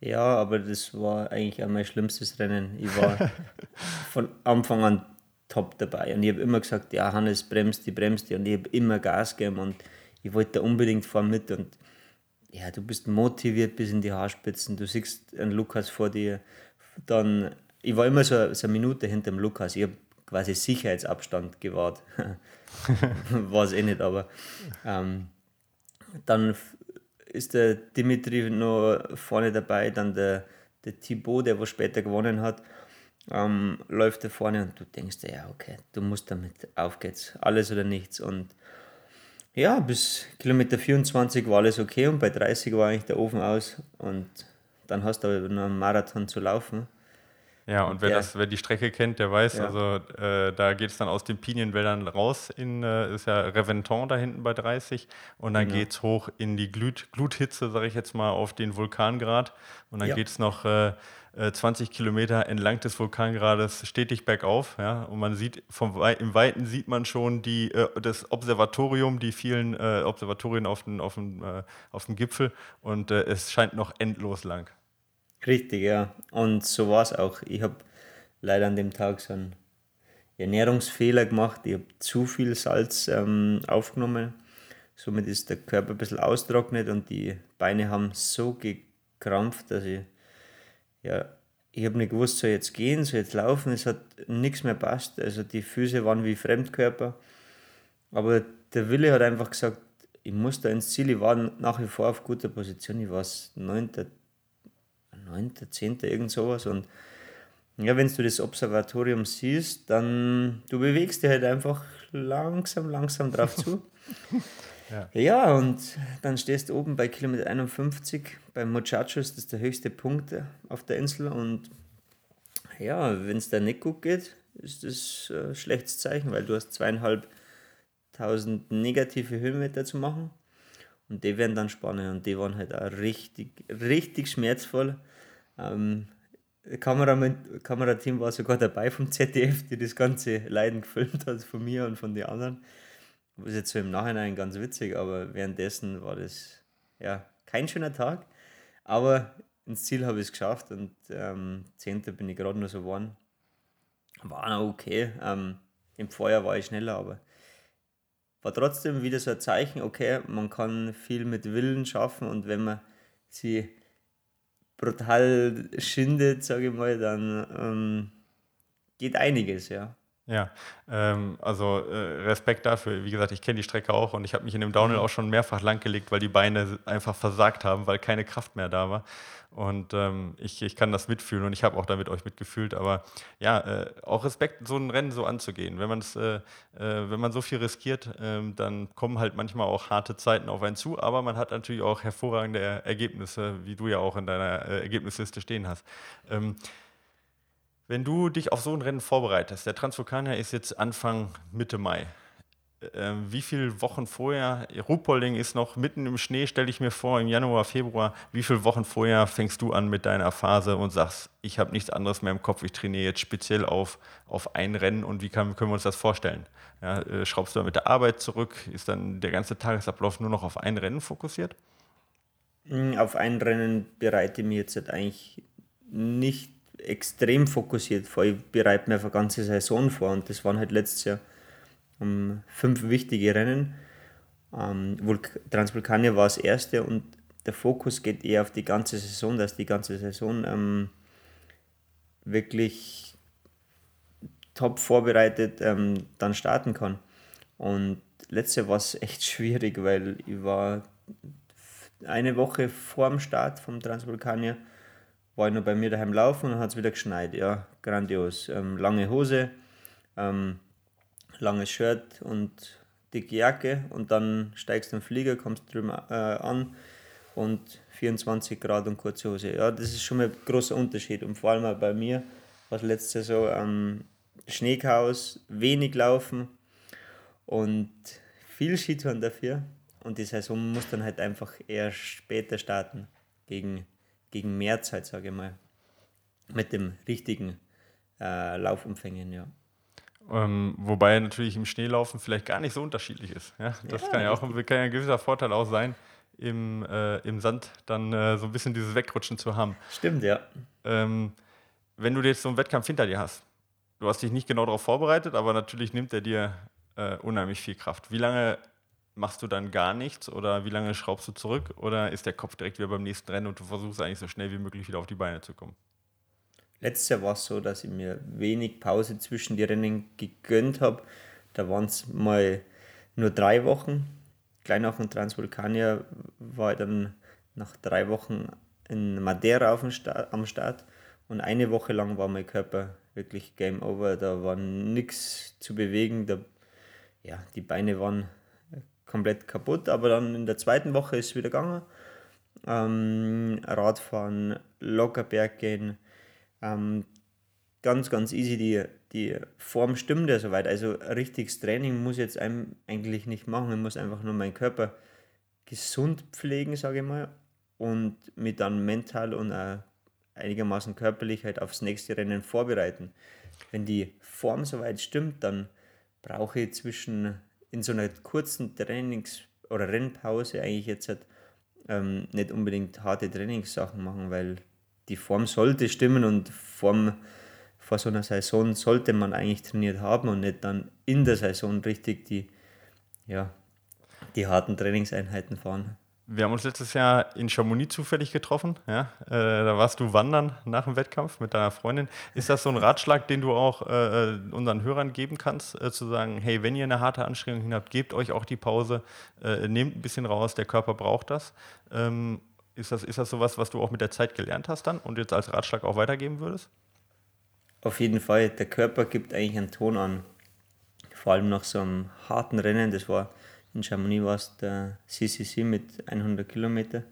[SPEAKER 3] Ja, aber das war eigentlich auch mein schlimmstes Rennen. Ich war von Anfang an top dabei und ich habe immer gesagt, ja, Hannes, bremst die, bremst die und ich habe immer Gas gegeben und ich wollte da unbedingt vorne mit und ja, du bist motiviert bis in die Haarspitzen, du siehst einen Lukas vor dir, dann, ich war immer so, so eine Minute hinter dem Lukas, ich habe quasi Sicherheitsabstand gewahrt. War es eh nicht, aber ähm, dann ist der Dimitri noch vorne dabei, dann der, der Thibaut, der was später gewonnen hat, ähm, läuft da vorne und du denkst dir, ja, okay, du musst damit, auf geht's, alles oder nichts. Und ja, bis Kilometer 24 war alles okay und bei 30 war eigentlich der Ofen aus und dann hast du aber noch einen Marathon zu laufen.
[SPEAKER 2] Ja, und wer,
[SPEAKER 3] Der-
[SPEAKER 2] das, wer die Strecke kennt, der weiß,
[SPEAKER 3] Ja.
[SPEAKER 2] also äh, da geht es dann aus den Pinienwäldern raus in, äh, ist ja Reventon da hinten bei 30 und dann
[SPEAKER 3] Genau.
[SPEAKER 2] geht es hoch in die Glut, Gluthitze, sage ich jetzt mal, auf den Vulkangrad und dann
[SPEAKER 3] Ja.
[SPEAKER 2] geht es noch äh, äh, 20 Kilometer entlang des Vulkangrades stetig bergauf, ja, und man sieht, vom Wei im Weiten sieht man schon die, äh, das Observatorium, die vielen äh, Observatorien auf, den, auf, dem, äh, auf dem Gipfel und äh, es scheint noch endlos lang.
[SPEAKER 3] Richtig, ja. Und so war es auch. Ich habe leider an dem Tag so einen Ernährungsfehler gemacht. Ich habe zu viel Salz ähm, aufgenommen. Somit ist der Körper ein bisschen austrocknet und die Beine haben so gekrampft, dass ich, ja, ich habe nicht gewusst, soll jetzt gehen, soll jetzt laufen. Es hat nichts mehr passt. Also die Füße waren wie Fremdkörper. Aber der Wille hat einfach gesagt, ich muss da ins Ziel. Ich war nach wie vor auf guter Position. Ich war das neunte 9., 10., irgend sowas. Und ja, wenn du das Observatorium siehst, dann du bewegst dich halt einfach langsam, langsam drauf zu.
[SPEAKER 2] Ja.
[SPEAKER 3] ja. und dann stehst du oben bei Kilometer 51 beim Muchachos, das ist der höchste Punkt auf der Insel. Und ja, wenn es da nicht gut geht, ist das ein schlechtes Zeichen, weil du hast zweieinhalbtausend negative Höhenmeter zu machen. Und die werden dann spannend und die waren halt auch richtig, richtig schmerzvoll. Ähm, Kameramann- Kamerateam war sogar dabei vom ZDF, die das ganze Leiden gefilmt hat, von mir und von den anderen. Das ist jetzt so im Nachhinein ganz witzig, aber währenddessen war das ja kein schöner Tag. Aber ins Ziel habe ich es geschafft und ähm, 10. bin ich gerade nur so geworden. War noch okay. Ähm, Im Vorjahr war ich schneller, aber war trotzdem wieder so ein Zeichen, okay, man kann viel mit Willen schaffen und wenn man sie brutal schindet, sage ich mal, dann ähm, geht einiges, ja.
[SPEAKER 2] Ja, ähm, also äh, Respekt dafür. Wie gesagt, ich kenne die Strecke auch und ich habe mich in dem Downhill auch schon mehrfach langgelegt, weil die Beine einfach versagt haben, weil keine Kraft mehr da war. Und ähm, ich, ich kann das mitfühlen und ich habe auch damit euch mitgefühlt. Aber ja, äh, auch Respekt, so ein Rennen so anzugehen. Wenn, man's, äh, äh, wenn man so viel riskiert, ähm, dann kommen halt manchmal auch harte Zeiten auf einen zu, aber man hat natürlich auch hervorragende Ergebnisse, wie du ja auch in deiner äh, Ergebnisliste stehen hast. Ähm, wenn du dich auf so ein Rennen vorbereitest, der Transvulkanier ist jetzt Anfang Mitte Mai. Ähm, wie viele Wochen vorher, Ruhpolding ist noch mitten im Schnee, stelle ich mir vor, im Januar, Februar, wie viele Wochen vorher fängst du an mit deiner Phase und sagst, ich habe nichts anderes mehr im Kopf, ich trainiere jetzt speziell auf, auf ein Rennen und wie kann, können wir uns das vorstellen? Ja, äh, schraubst du dann mit der Arbeit zurück? Ist dann der ganze Tagesablauf nur noch auf ein Rennen fokussiert?
[SPEAKER 3] Mm, Auf ein Rennen bereite ich mich jetzt eigentlich nicht extrem fokussiert vor. Ich bereite mir eine ganze Saison vor und das waren halt letztes Jahr um, fünf wichtige Rennen. Ähm, Vulk Transvulkanier war das erste und der Fokus geht eher auf die ganze Saison, dass die ganze Saison ähm, wirklich top vorbereitet ähm, dann starten kann. Und letztes Jahr war es echt schwierig, weil ich war eine Woche vor dem Start vom Transvulkanier war ich noch bei mir daheim laufen und dann hat es wieder geschneit. Ja, grandios. Ähm, lange Hose, ähm, langes Shirt und dicke Jacke und dann steigst du den Flieger, kommst drüben äh, an und 24 Grad und kurze Hose. Ja, das ist schon mal ein großer Unterschied und vor allem auch bei mir war es letzte Saison ähm, Schneechaos, wenig Laufen und viel Skitouren dafür. Und die Saison muss dann halt einfach eher später starten, gegen, gegen Mehrzeit, sage ich mal. Mit dem richtigen äh, Laufumfängen, ja.
[SPEAKER 2] Ähm, wobei natürlich im Schneelaufen vielleicht gar nicht so unterschiedlich ist. Ja? Das
[SPEAKER 3] Ja,
[SPEAKER 2] kann ja auch kann ja ein gewisser Vorteil auch sein, im, äh, im Sand dann äh, so ein bisschen dieses Wegrutschen zu haben.
[SPEAKER 3] Stimmt, ja.
[SPEAKER 2] Ähm, wenn du jetzt so einen Wettkampf hinter dir hast, du hast dich nicht genau darauf vorbereitet, aber natürlich nimmt er dir äh, unheimlich viel Kraft. Wie lange machst du dann gar nichts oder wie lange schraubst du zurück oder ist der Kopf direkt wieder beim nächsten Rennen und du versuchst eigentlich so schnell wie möglich wieder auf die Beine zu kommen?
[SPEAKER 3] Letztes Jahr war es so, dass ich mir wenig Pause zwischen die Rennen gegönnt habe. Da waren es mal nur drei Wochen. Gleich nach dem Transvulkanier war ich dann nach drei Wochen in Madeira Start, am Start. Und eine Woche lang war mein Körper wirklich Game Over. Da war nichts zu bewegen. Da, ja, die Beine waren komplett kaputt. Aber dann in der zweiten Woche ist es wieder gegangen. Ähm, Radfahren, locker Berg gehen. Ähm, ganz, ganz easy. Die, die Form stimmt ja soweit. Also richtiges Training muss ich jetzt eigentlich nicht machen. Ich muss einfach nur meinen Körper gesund pflegen, sage ich mal, und mich dann mental und auch einigermaßen körperlich halt aufs nächste Rennen vorbereiten. Wenn die Form soweit stimmt, dann brauche ich zwischen in so einer kurzen Trainings- oder Rennpause eigentlich jetzt halt, ähm, nicht unbedingt harte Trainingssachen machen, weil die Form sollte stimmen und Form vor so einer Saison sollte man eigentlich trainiert haben und nicht dann in der Saison richtig die, ja, die harten Trainingseinheiten fahren.
[SPEAKER 2] Wir haben uns letztes Jahr in Chamonix zufällig getroffen. Ja? Äh, da warst du wandern nach dem Wettkampf mit deiner Freundin. Ist das so ein Ratschlag, den du auch äh, unseren Hörern geben kannst, äh, zu sagen, hey, wenn ihr eine harte Anstrengung habt, gebt euch auch die Pause, äh, nehmt ein bisschen raus, der Körper braucht das. Ähm, ist das, ist das sowas, was du auch mit der Zeit gelernt hast dann und jetzt als Ratschlag auch weitergeben würdest?
[SPEAKER 3] Auf jeden Fall, der Körper gibt eigentlich einen Ton an. Vor allem nach so einem harten Rennen, das war in Chamonix war es der CCC mit 100 Kilometer.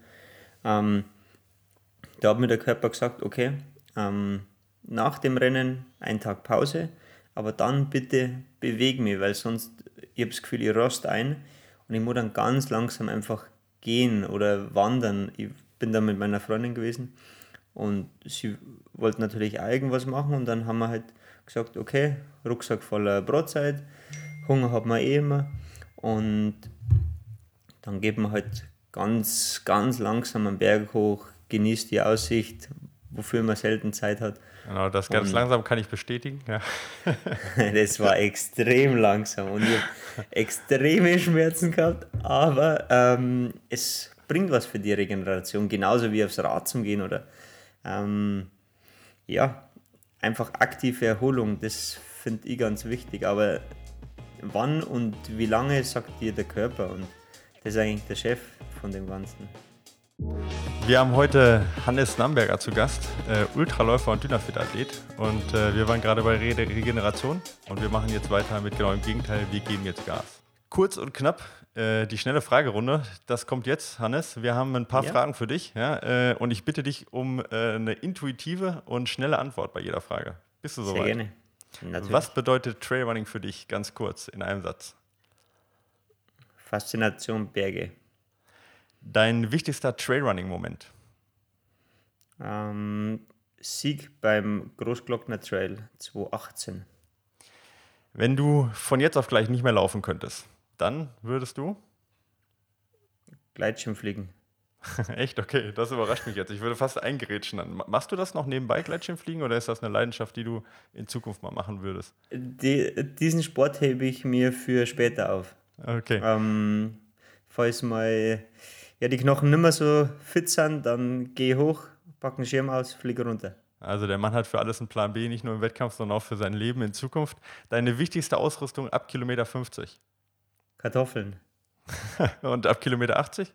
[SPEAKER 3] Ähm, da hat mir der Körper gesagt, okay, ähm, nach dem Rennen ein Tag Pause, aber dann bitte beweg mich, weil sonst, ich habe das Gefühl, ich rost ein und ich muss dann ganz langsam einfach gehen oder wandern. Ich bin da mit meiner Freundin gewesen und sie wollte natürlich auch irgendwas machen und dann haben wir halt gesagt, okay, Rucksack voller Brotzeit, Hunger hat man eh immer und dann geht man halt ganz, ganz langsam am Berg hoch, genießt die Aussicht, wofür man selten Zeit hat.
[SPEAKER 2] Genau, das ganz und langsam kann ich bestätigen. Ja.
[SPEAKER 3] das war extrem langsam und ich habe extreme Schmerzen gehabt, aber ähm, es bringt was für die Regeneration, genauso wie aufs Rad zum Gehen oder ähm, ja, einfach aktive Erholung, das finde ich ganz wichtig, aber wann und wie lange sagt dir der Körper und das ist eigentlich der Chef von dem Ganzen.
[SPEAKER 2] Wir haben heute Hannes Namberger zu Gast, äh, Ultraläufer und Dynafit-Athlet. Und äh, wir waren gerade bei Re Regeneration und wir machen jetzt weiter mit genau dem Gegenteil. Wir geben jetzt Gas. Kurz und knapp, äh, die schnelle Fragerunde. Das kommt jetzt, Hannes. Wir haben ein paar ja. Fragen für dich. Ja? Äh, und ich bitte dich um äh, eine intuitive und schnelle Antwort bei jeder Frage. Bist du soweit? Sehr gerne. Natürlich. Was bedeutet Trailrunning für dich, ganz kurz, in einem Satz?
[SPEAKER 3] Faszination Berge.
[SPEAKER 2] Dein wichtigster Trailrunning-Moment?
[SPEAKER 3] Ähm, Sieg beim Großglockner Trail 2018.
[SPEAKER 2] Wenn du von jetzt auf gleich nicht mehr laufen könntest, dann würdest du?
[SPEAKER 3] Gleitschirm fliegen.
[SPEAKER 2] Echt? Okay, das überrascht mich jetzt. Ich würde fast eingerätschen. Machst du das noch nebenbei, Gleitschirmfliegen, oder ist das eine Leidenschaft, die du in Zukunft mal machen würdest?
[SPEAKER 3] Die, diesen Sport hebe ich mir für später auf.
[SPEAKER 2] Okay.
[SPEAKER 3] Ähm, falls mal ja, die Knochen nicht mehr so fit sind, dann gehe ich hoch, packe einen Schirm aus, fliege runter.
[SPEAKER 2] Also der Mann hat für alles einen Plan B, nicht nur im Wettkampf, sondern auch für sein Leben in Zukunft. Deine wichtigste Ausrüstung ab Kilometer 50?
[SPEAKER 3] Kartoffeln.
[SPEAKER 2] Und ab Kilometer 80?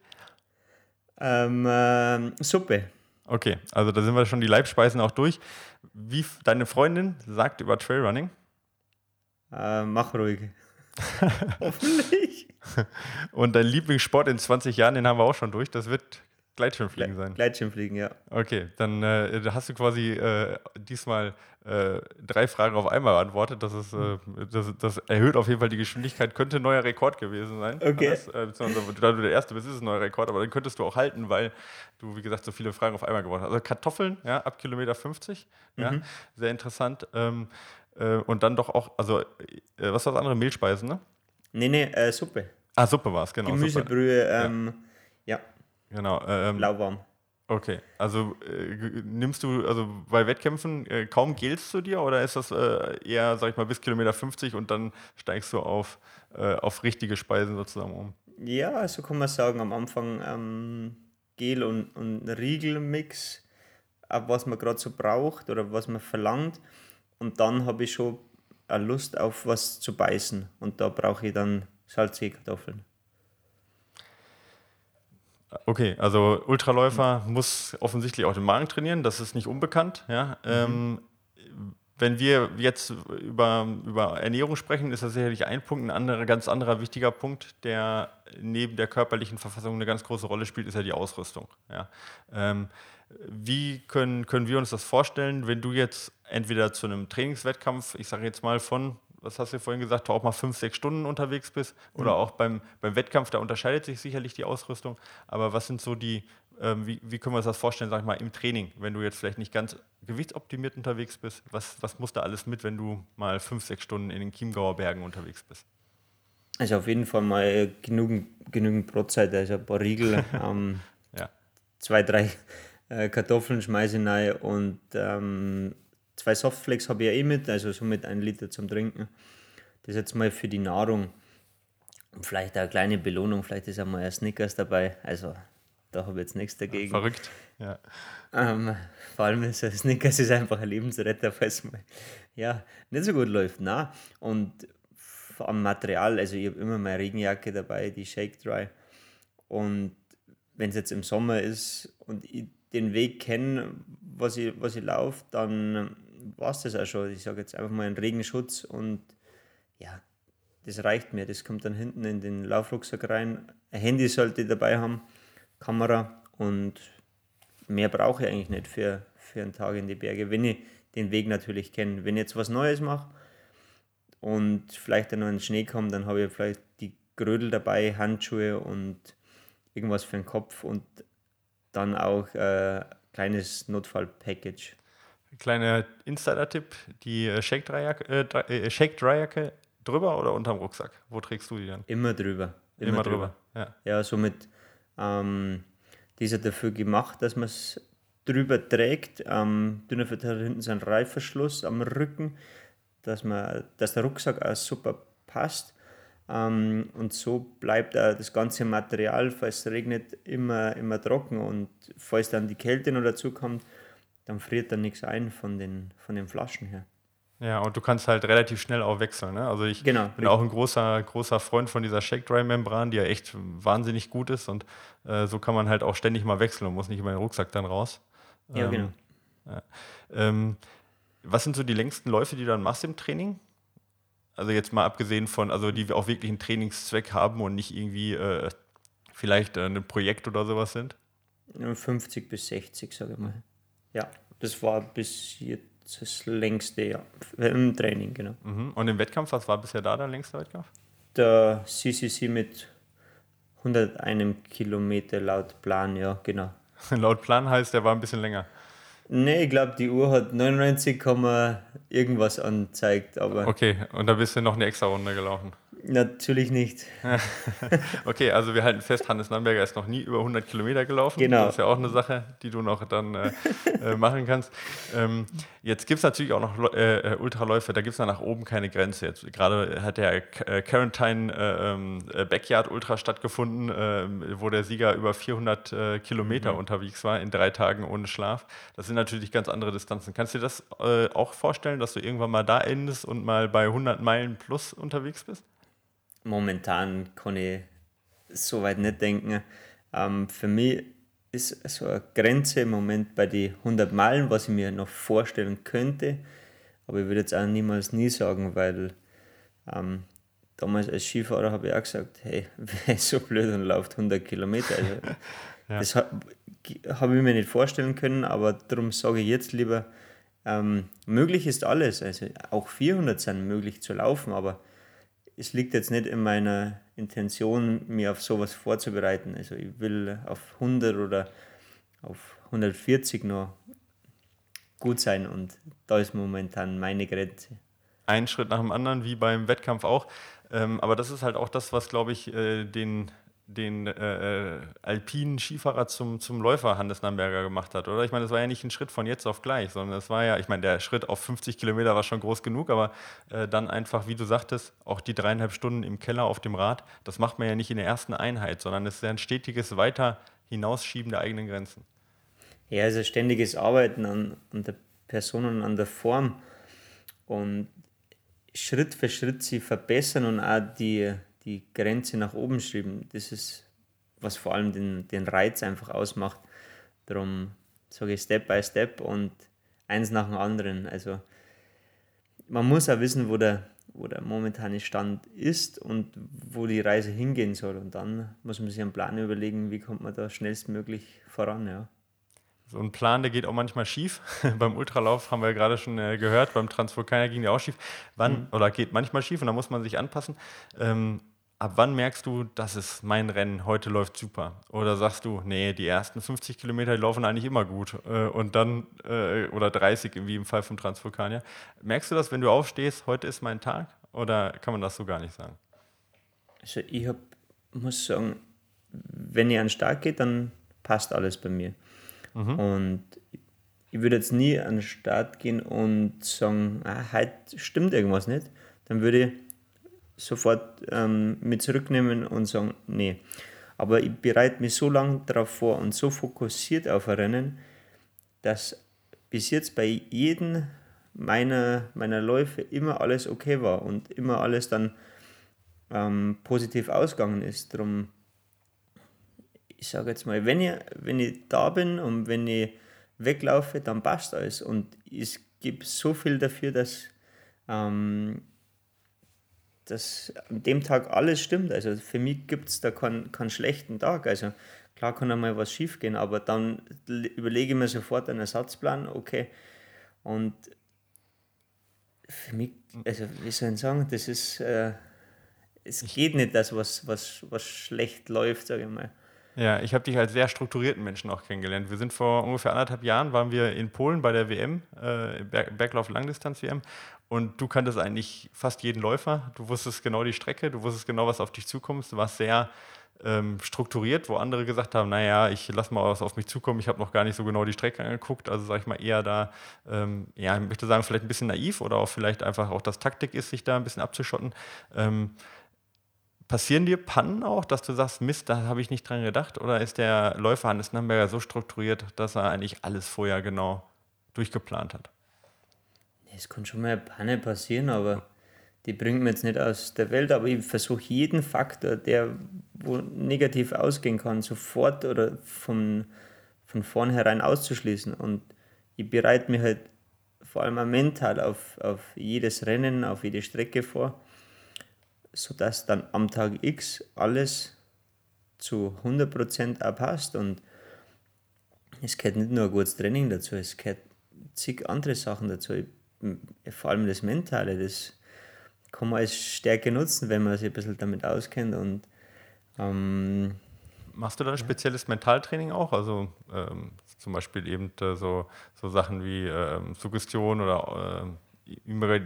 [SPEAKER 3] Ähm, äh, Suppe.
[SPEAKER 2] Okay, also da sind wir schon die Leibspeisen auch durch. Wie deine Freundin sagt über Trailrunning?
[SPEAKER 3] Äh, mach ruhig. Hoffentlich.
[SPEAKER 2] Und dein Lieblingssport in 20 Jahren, den haben wir auch schon durch. Das wird Gleitschirmfliegen sein.
[SPEAKER 3] Gleitschirmfliegen, ja.
[SPEAKER 2] Okay, dann äh, hast du quasi äh, diesmal äh, drei Fragen auf einmal beantwortet. Das, ist, äh, das, das, erhöht auf jeden Fall die Geschwindigkeit. Könnte ein neuer Rekord gewesen sein.
[SPEAKER 3] Okay.
[SPEAKER 2] Das, äh, beziehungsweise, da du der Erste bist, ist es ein neuer Rekord, aber den könntest du auch halten, weil du, wie gesagt, so viele Fragen auf einmal geworden hast. Also Kartoffeln, ja, ab Kilometer 50. Mhm. Ja, sehr interessant. Ähm, äh, und dann doch auch, also, was war das andere? Mehlspeisen, ne?
[SPEAKER 3] Nee, nee, Suppe.
[SPEAKER 2] Ah, Suppe war es, genau.
[SPEAKER 3] Gemüsebrühe, ähm, ja.
[SPEAKER 2] Genau. Ähm,
[SPEAKER 3] Lauwarm.
[SPEAKER 2] Okay, also äh, nimmst du, also bei Wettkämpfen äh, kaum Gels zu dir oder ist das äh, eher, sag ich mal, bis Kilometer 50 und dann steigst du auf, äh, auf richtige Speisen sozusagen um?
[SPEAKER 3] Ja, so kann man sagen, am Anfang ähm, Gel und, und Riegelmix, ab was man gerade so braucht oder was man verlangt und dann habe ich schon eine Lust auf was zu beißen und da brauche ich dann salzige Kartoffeln.
[SPEAKER 2] Okay, also Ultraläufer muss offensichtlich auch den Magen trainieren, das ist nicht unbekannt. Ja? Mhm. Ähm, wenn wir jetzt über, über Ernährung sprechen, ist das sicherlich ein Punkt. Ein anderer, ganz anderer wichtiger Punkt, der neben der körperlichen Verfassung eine ganz große Rolle spielt, ist ja die Ausrüstung. Ja. Ähm, wie können, können wir uns das vorstellen, wenn du jetzt entweder zu einem Trainingswettkampf, ich sage jetzt mal von, was hast du vorhin gesagt, auch mal fünf, sechs Stunden unterwegs bist oder mhm. auch beim, beim Wettkampf, da unterscheidet sich sicherlich die Ausrüstung. Aber was sind so die, ähm, wie, wie können wir uns das vorstellen, sag ich mal, im Training, wenn du jetzt vielleicht nicht ganz gewichtsoptimiert unterwegs bist? Was, was muss da alles mit, wenn du mal fünf, sechs Stunden in den Chiemgauer Bergen unterwegs bist?
[SPEAKER 3] Also auf jeden Fall mal genügend, genügend Brotzeit, also ein paar Riegel, ähm, ja. zwei, drei äh, Kartoffeln schmeiße rein und ähm, zwei Softflakes habe ich ja eh mit, also somit ein Liter zum Trinken. Das jetzt mal für die Nahrung. Und vielleicht eine kleine Belohnung, vielleicht ist auch mal ein Snickers dabei. Also da habe ich jetzt nichts dagegen.
[SPEAKER 2] Verrückt, ja.
[SPEAKER 3] Ähm, vor allem ist ein Snickers ist einfach ein Lebensretter, falls mal ja, nicht so gut läuft. Na und am Material, also ich habe immer meine Regenjacke dabei, die Shake Dry. Und wenn es jetzt im Sommer ist und ich den Weg kenne, was ich, was ich laufe, dann war es das auch schon. Ich sage jetzt einfach mal einen Regenschutz und ja, das reicht mir. Das kommt dann hinten in den Laufrucksack rein. Ein Handy sollte ich dabei haben, Kamera und mehr brauche ich eigentlich nicht für, für einen Tag in die Berge, wenn ich den Weg natürlich kenne. Wenn ich jetzt was Neues mache und vielleicht dann noch in den Schnee kommt, dann habe ich vielleicht die Grödel dabei, Handschuhe und irgendwas für den Kopf und dann auch äh, kleines Notfall-Package.
[SPEAKER 2] Kleiner Insider-Tipp: Die äh, Shake-Dry-Jacke äh, Shake äh, drüber oder unterm Rucksack? Wo trägst du die dann?
[SPEAKER 3] Immer drüber.
[SPEAKER 2] Immer, Immer drüber. drüber.
[SPEAKER 3] Ja. ja, somit ähm, die ist ja dafür gemacht, dass man es drüber trägt. Ähm, Dünnerfett hat hinten so einen Reifverschluss am Rücken, dass, man, dass der Rucksack auch super passt. Ähm, und so bleibt auch das ganze Material, falls es regnet, immer, immer trocken. Und falls dann die Kälte noch dazu kommt, dann friert dann nichts ein von den, von den Flaschen her.
[SPEAKER 2] Ja, und du kannst halt relativ schnell auch wechseln. Ne? Also ich genau, bin richtig. auch ein großer, großer Freund von dieser Shake-Dry-Membran, die ja echt wahnsinnig gut ist. Und äh, so kann man halt auch ständig mal wechseln und muss nicht immer den Rucksack dann raus.
[SPEAKER 3] Ja, ähm, genau.
[SPEAKER 2] Ja. Ähm, was sind so die längsten Läufe, die du dann machst im Training? Also jetzt mal abgesehen von, also die auch wirklich einen Trainingszweck haben und nicht irgendwie äh, vielleicht äh, ein Projekt oder sowas sind?
[SPEAKER 3] 50 bis 60, sage ich mal. Ja, das war bis jetzt das längste ja, im Training, genau.
[SPEAKER 2] Mhm. Und im Wettkampf, was war bisher da der längste Wettkampf?
[SPEAKER 3] Der CCC mit 101 Kilometer laut Plan, ja, genau.
[SPEAKER 2] laut Plan heißt, der war ein bisschen länger.
[SPEAKER 3] Nee, ich glaube, die Uhr hat 99, irgendwas anzeigt. Aber
[SPEAKER 2] okay, und da bist du noch eine extra Runde gelaufen.
[SPEAKER 3] Natürlich nicht.
[SPEAKER 2] okay, also wir halten fest, Hannes Namberger ist noch nie über 100 Kilometer gelaufen.
[SPEAKER 3] Genau.
[SPEAKER 2] Das ist ja auch eine Sache, die du noch dann äh, äh machen kannst. Ähm, jetzt gibt es natürlich auch noch äh, äh, Ultraläufe, da gibt es nach oben keine Grenze. Jetzt gerade hat der äh, Quarantine äh, ähm, Backyard Ultra stattgefunden, wo der Sieger über 400 Kilometer mhm. unterwegs war in drei Tagen ohne Schlaf. Das sind natürlich ganz andere Distanzen. Kannst du dir das auch vorstellen, dass du irgendwann mal da endest und mal bei 100 Meilen plus unterwegs bist?
[SPEAKER 3] Momentan kann ich so weit nicht denken. Ähm, für mich ist so eine Grenze im Moment bei den 100 Meilen, was ich mir noch vorstellen könnte. Aber ich würde jetzt auch niemals nie sagen, weil ähm, damals als Skifahrer habe ich auch gesagt, hey, wer ist so blöd und läuft 100 Kilometer? Also, ja. Das habe hab ich mir nicht vorstellen können, aber darum sage ich jetzt lieber, ähm, möglich ist alles. Also auch 400 sind möglich zu laufen, aber es liegt jetzt nicht in meiner Intention, mir auf sowas vorzubereiten. Also ich will auf 100 oder auf 140 noch gut sein und da ist momentan meine Grenze.
[SPEAKER 2] Ein Schritt nach dem anderen, wie beim Wettkampf auch. Ähm, aber das ist halt auch das, was, glaube ich, äh, den den äh, äh, alpinen Skifahrer zum, zum Läufer Hannes Namberger gemacht hat, oder? Ich meine, das war ja nicht ein Schritt von jetzt auf gleich, sondern es war ja, ich meine, der Schritt auf 50 Kilometer war schon groß genug, aber äh, dann einfach, wie du sagtest, auch die dreieinhalb Stunden im Keller auf dem Rad, das macht man ja nicht in der ersten Einheit, sondern es ist ja ein stetiges Weiter hinausschieben der eigenen Grenzen.
[SPEAKER 3] Ja, also ständiges Arbeiten an, an der Person und an der Form und Schritt für Schritt sie verbessern und auch die die Grenze nach oben schieben. Das ist, was vor allem den, den Reiz einfach ausmacht. Darum sage ich Step by Step und eins nach dem anderen. Also man muss auch wissen, wo der, wo der momentane Stand ist und wo die Reise hingehen soll. Und dann muss man sich einen Plan überlegen, wie kommt man da schnellstmöglich voran. Ja.
[SPEAKER 2] So ein Plan, der geht auch manchmal schief. beim Ultralauf haben wir ja gerade schon äh, gehört, beim Transvulkanier ging der auch schief. Wann, mhm. oder geht manchmal schief und da muss man sich anpassen. Ähm, ab wann merkst du, das ist mein Rennen, heute läuft super? Oder sagst du, nee, die ersten 50 Kilometer die laufen eigentlich immer gut äh, und dann, äh, oder 30, wie im Fall vom Transvulkanier. Merkst du das, wenn du aufstehst, heute ist mein Tag? Oder kann man das so gar nicht sagen?
[SPEAKER 3] Also ich hab, muss sagen, wenn ich an den Start gehe, dann passt alles bei mir. Mhm. Und ich würde jetzt nie an den Start gehen und sagen, ah, heute stimmt irgendwas nicht. Dann würde ich sofort ähm, mit zurücknehmen und sagen, nee. Aber ich bereite mich so lange darauf vor und so fokussiert auf ein Rennen, dass bis jetzt bei jedem meiner, meiner Läufe immer alles okay war und immer alles dann ähm, positiv ausgegangen ist. Darum ich sage jetzt mal, wenn ich, wenn ich da bin und wenn ich weglaufe, dann passt alles. Und es gibt so viel dafür, dass, ähm, dass an dem Tag alles stimmt. Also für mich gibt es da keinen, keinen schlechten Tag. Also klar kann einmal was schief gehen, aber dann überlege ich mir sofort einen Ersatzplan, okay. Und für mich, also wie soll ich sagen, das ist, äh, es geht nicht das, was, was, was schlecht läuft, sage ich mal.
[SPEAKER 2] Ja, ich habe dich als sehr strukturierten Menschen auch kennengelernt. Wir sind vor ungefähr anderthalb Jahren, waren wir in Polen bei der WM, äh, Berglauf-Langdistanz-WM. Und du kanntest eigentlich fast jeden Läufer. Du wusstest genau die Strecke, du wusstest genau, was auf dich zukommt. Du warst sehr ähm, strukturiert, wo andere gesagt haben, naja, ich lasse mal was auf mich zukommen, ich habe noch gar nicht so genau die Strecke angeguckt. Also sage ich mal eher da, ähm, ja, ich möchte sagen, vielleicht ein bisschen naiv oder auch vielleicht einfach auch das Taktik ist, sich da ein bisschen abzuschotten. Ähm, Passieren dir Pannen auch, dass du sagst, Mist, da habe ich nicht dran gedacht? Oder ist der Läufer Hannes Namberger so strukturiert, dass er eigentlich alles vorher genau durchgeplant hat?
[SPEAKER 3] Es kann schon mal eine Panne passieren, aber die bringt mir jetzt nicht aus der Welt. Aber ich versuche jeden Faktor, der wo negativ ausgehen kann, sofort oder von, von vornherein auszuschließen. Und ich bereite mich halt vor allem mental auf, auf jedes Rennen, auf jede Strecke vor sodass dann am Tag X alles zu 100% auch passt. Und es gehört nicht nur ein gutes Training dazu, es gehört zig andere Sachen dazu. Vor allem das Mentale, das kann man als Stärke nutzen, wenn man sich ein bisschen damit auskennt. Und, ähm,
[SPEAKER 2] Machst du da ein spezielles Mentaltraining auch? Also ähm, zum Beispiel eben äh, so, so Sachen wie ähm, Suggestion oder äh,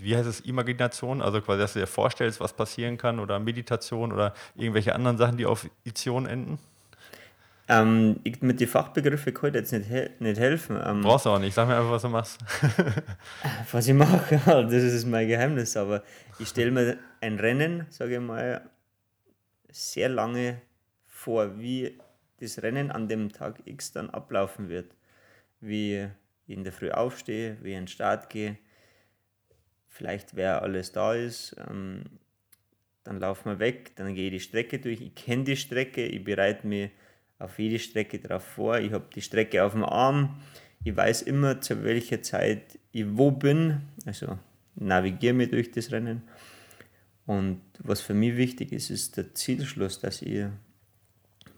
[SPEAKER 2] wie heißt es, Imagination, also quasi, dass du dir vorstellst, was passieren kann, oder Meditation oder irgendwelche anderen Sachen, die auf Ition enden?
[SPEAKER 3] Ähm, ich, mit den Fachbegriffen kann ich jetzt nicht, he nicht helfen. Ähm,
[SPEAKER 2] Brauchst du auch nicht, sag mir einfach, was du machst.
[SPEAKER 3] was ich mache, das ist mein Geheimnis, aber ich stelle mir ein Rennen, sage ich mal, sehr lange vor, wie das Rennen an dem Tag X dann ablaufen wird. Wie ich in der Früh aufstehe, wie ich in den Start gehe, vielleicht wer alles da ist. Ähm, dann laufen wir weg, dann gehe ich die Strecke durch. Ich kenne die Strecke, ich bereite mich auf jede Strecke darauf vor. Ich habe die Strecke auf dem Arm. Ich weiß immer, zu welcher Zeit ich wo bin. Also navigiere mich durch das Rennen. Und was für mich wichtig ist, ist der Zielschluss, dass ich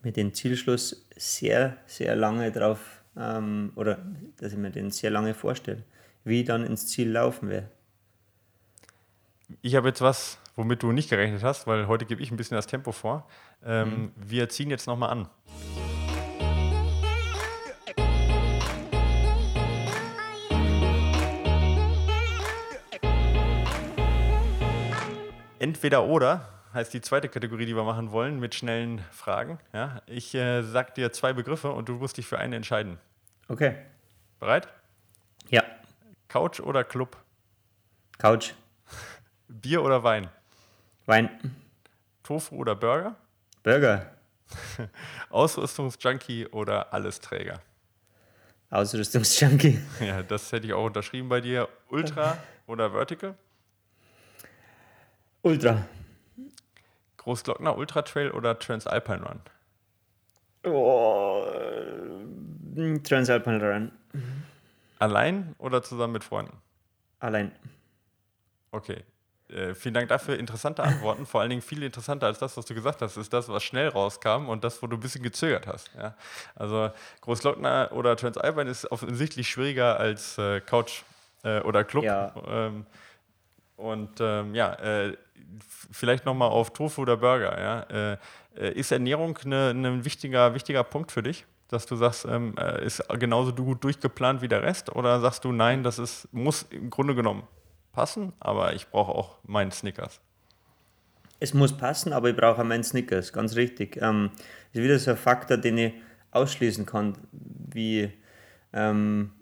[SPEAKER 3] mir den Zielschluss sehr, sehr lange drauf ähm, oder dass ich mir den sehr lange vorstelle, wie ich dann ins Ziel laufen werde
[SPEAKER 2] ich habe jetzt was, womit du nicht gerechnet hast, weil heute gebe ich ein bisschen das Tempo vor. Ähm, mhm. Wir ziehen jetzt nochmal an. Entweder oder heißt die zweite Kategorie, die wir machen wollen, mit schnellen Fragen. Ja, ich äh, sag dir zwei Begriffe und du musst dich für einen entscheiden.
[SPEAKER 3] Okay.
[SPEAKER 2] Bereit?
[SPEAKER 3] Ja.
[SPEAKER 2] Couch oder Club?
[SPEAKER 3] Couch.
[SPEAKER 2] Bier oder Wein?
[SPEAKER 3] Wein.
[SPEAKER 2] Tofu oder Burger?
[SPEAKER 3] Burger.
[SPEAKER 2] Ausrüstungsjunkie oder Allesträger?
[SPEAKER 3] Ausrüstungsjunkie.
[SPEAKER 2] Ja, das hätte ich auch unterschrieben bei dir. Ultra oder Vertical?
[SPEAKER 3] Ultra.
[SPEAKER 2] Großglockner Ultra Trail oder Transalpine Run?
[SPEAKER 3] Oh, Transalpine Run.
[SPEAKER 2] Allein oder zusammen mit Freunden?
[SPEAKER 3] Allein.
[SPEAKER 2] Okay. Äh, vielen Dank dafür. Interessante Antworten. Vor allen Dingen viel interessanter als das, was du gesagt hast, ist das, was schnell rauskam und das, wo du ein bisschen gezögert hast. Ja? Also Großglockner oder Transalpine ist offensichtlich schwieriger als äh, Couch äh, oder Club.
[SPEAKER 3] Ja.
[SPEAKER 2] Ähm, und ähm, ja, äh, vielleicht nochmal auf Tofu oder Burger. Ja? Äh, äh, ist Ernährung ein ne, ne wichtiger, wichtiger Punkt für dich? Dass du sagst, ähm, äh, ist genauso gut durchgeplant wie der Rest? Oder sagst du, nein, das ist, muss im Grunde genommen passen, aber ich brauche auch meinen Snickers?
[SPEAKER 3] Es muss passen, aber ich brauche auch meinen Snickers, ganz richtig. Ähm, ist wieder so ein Faktor, den ich ausschließen kann, wie ähm,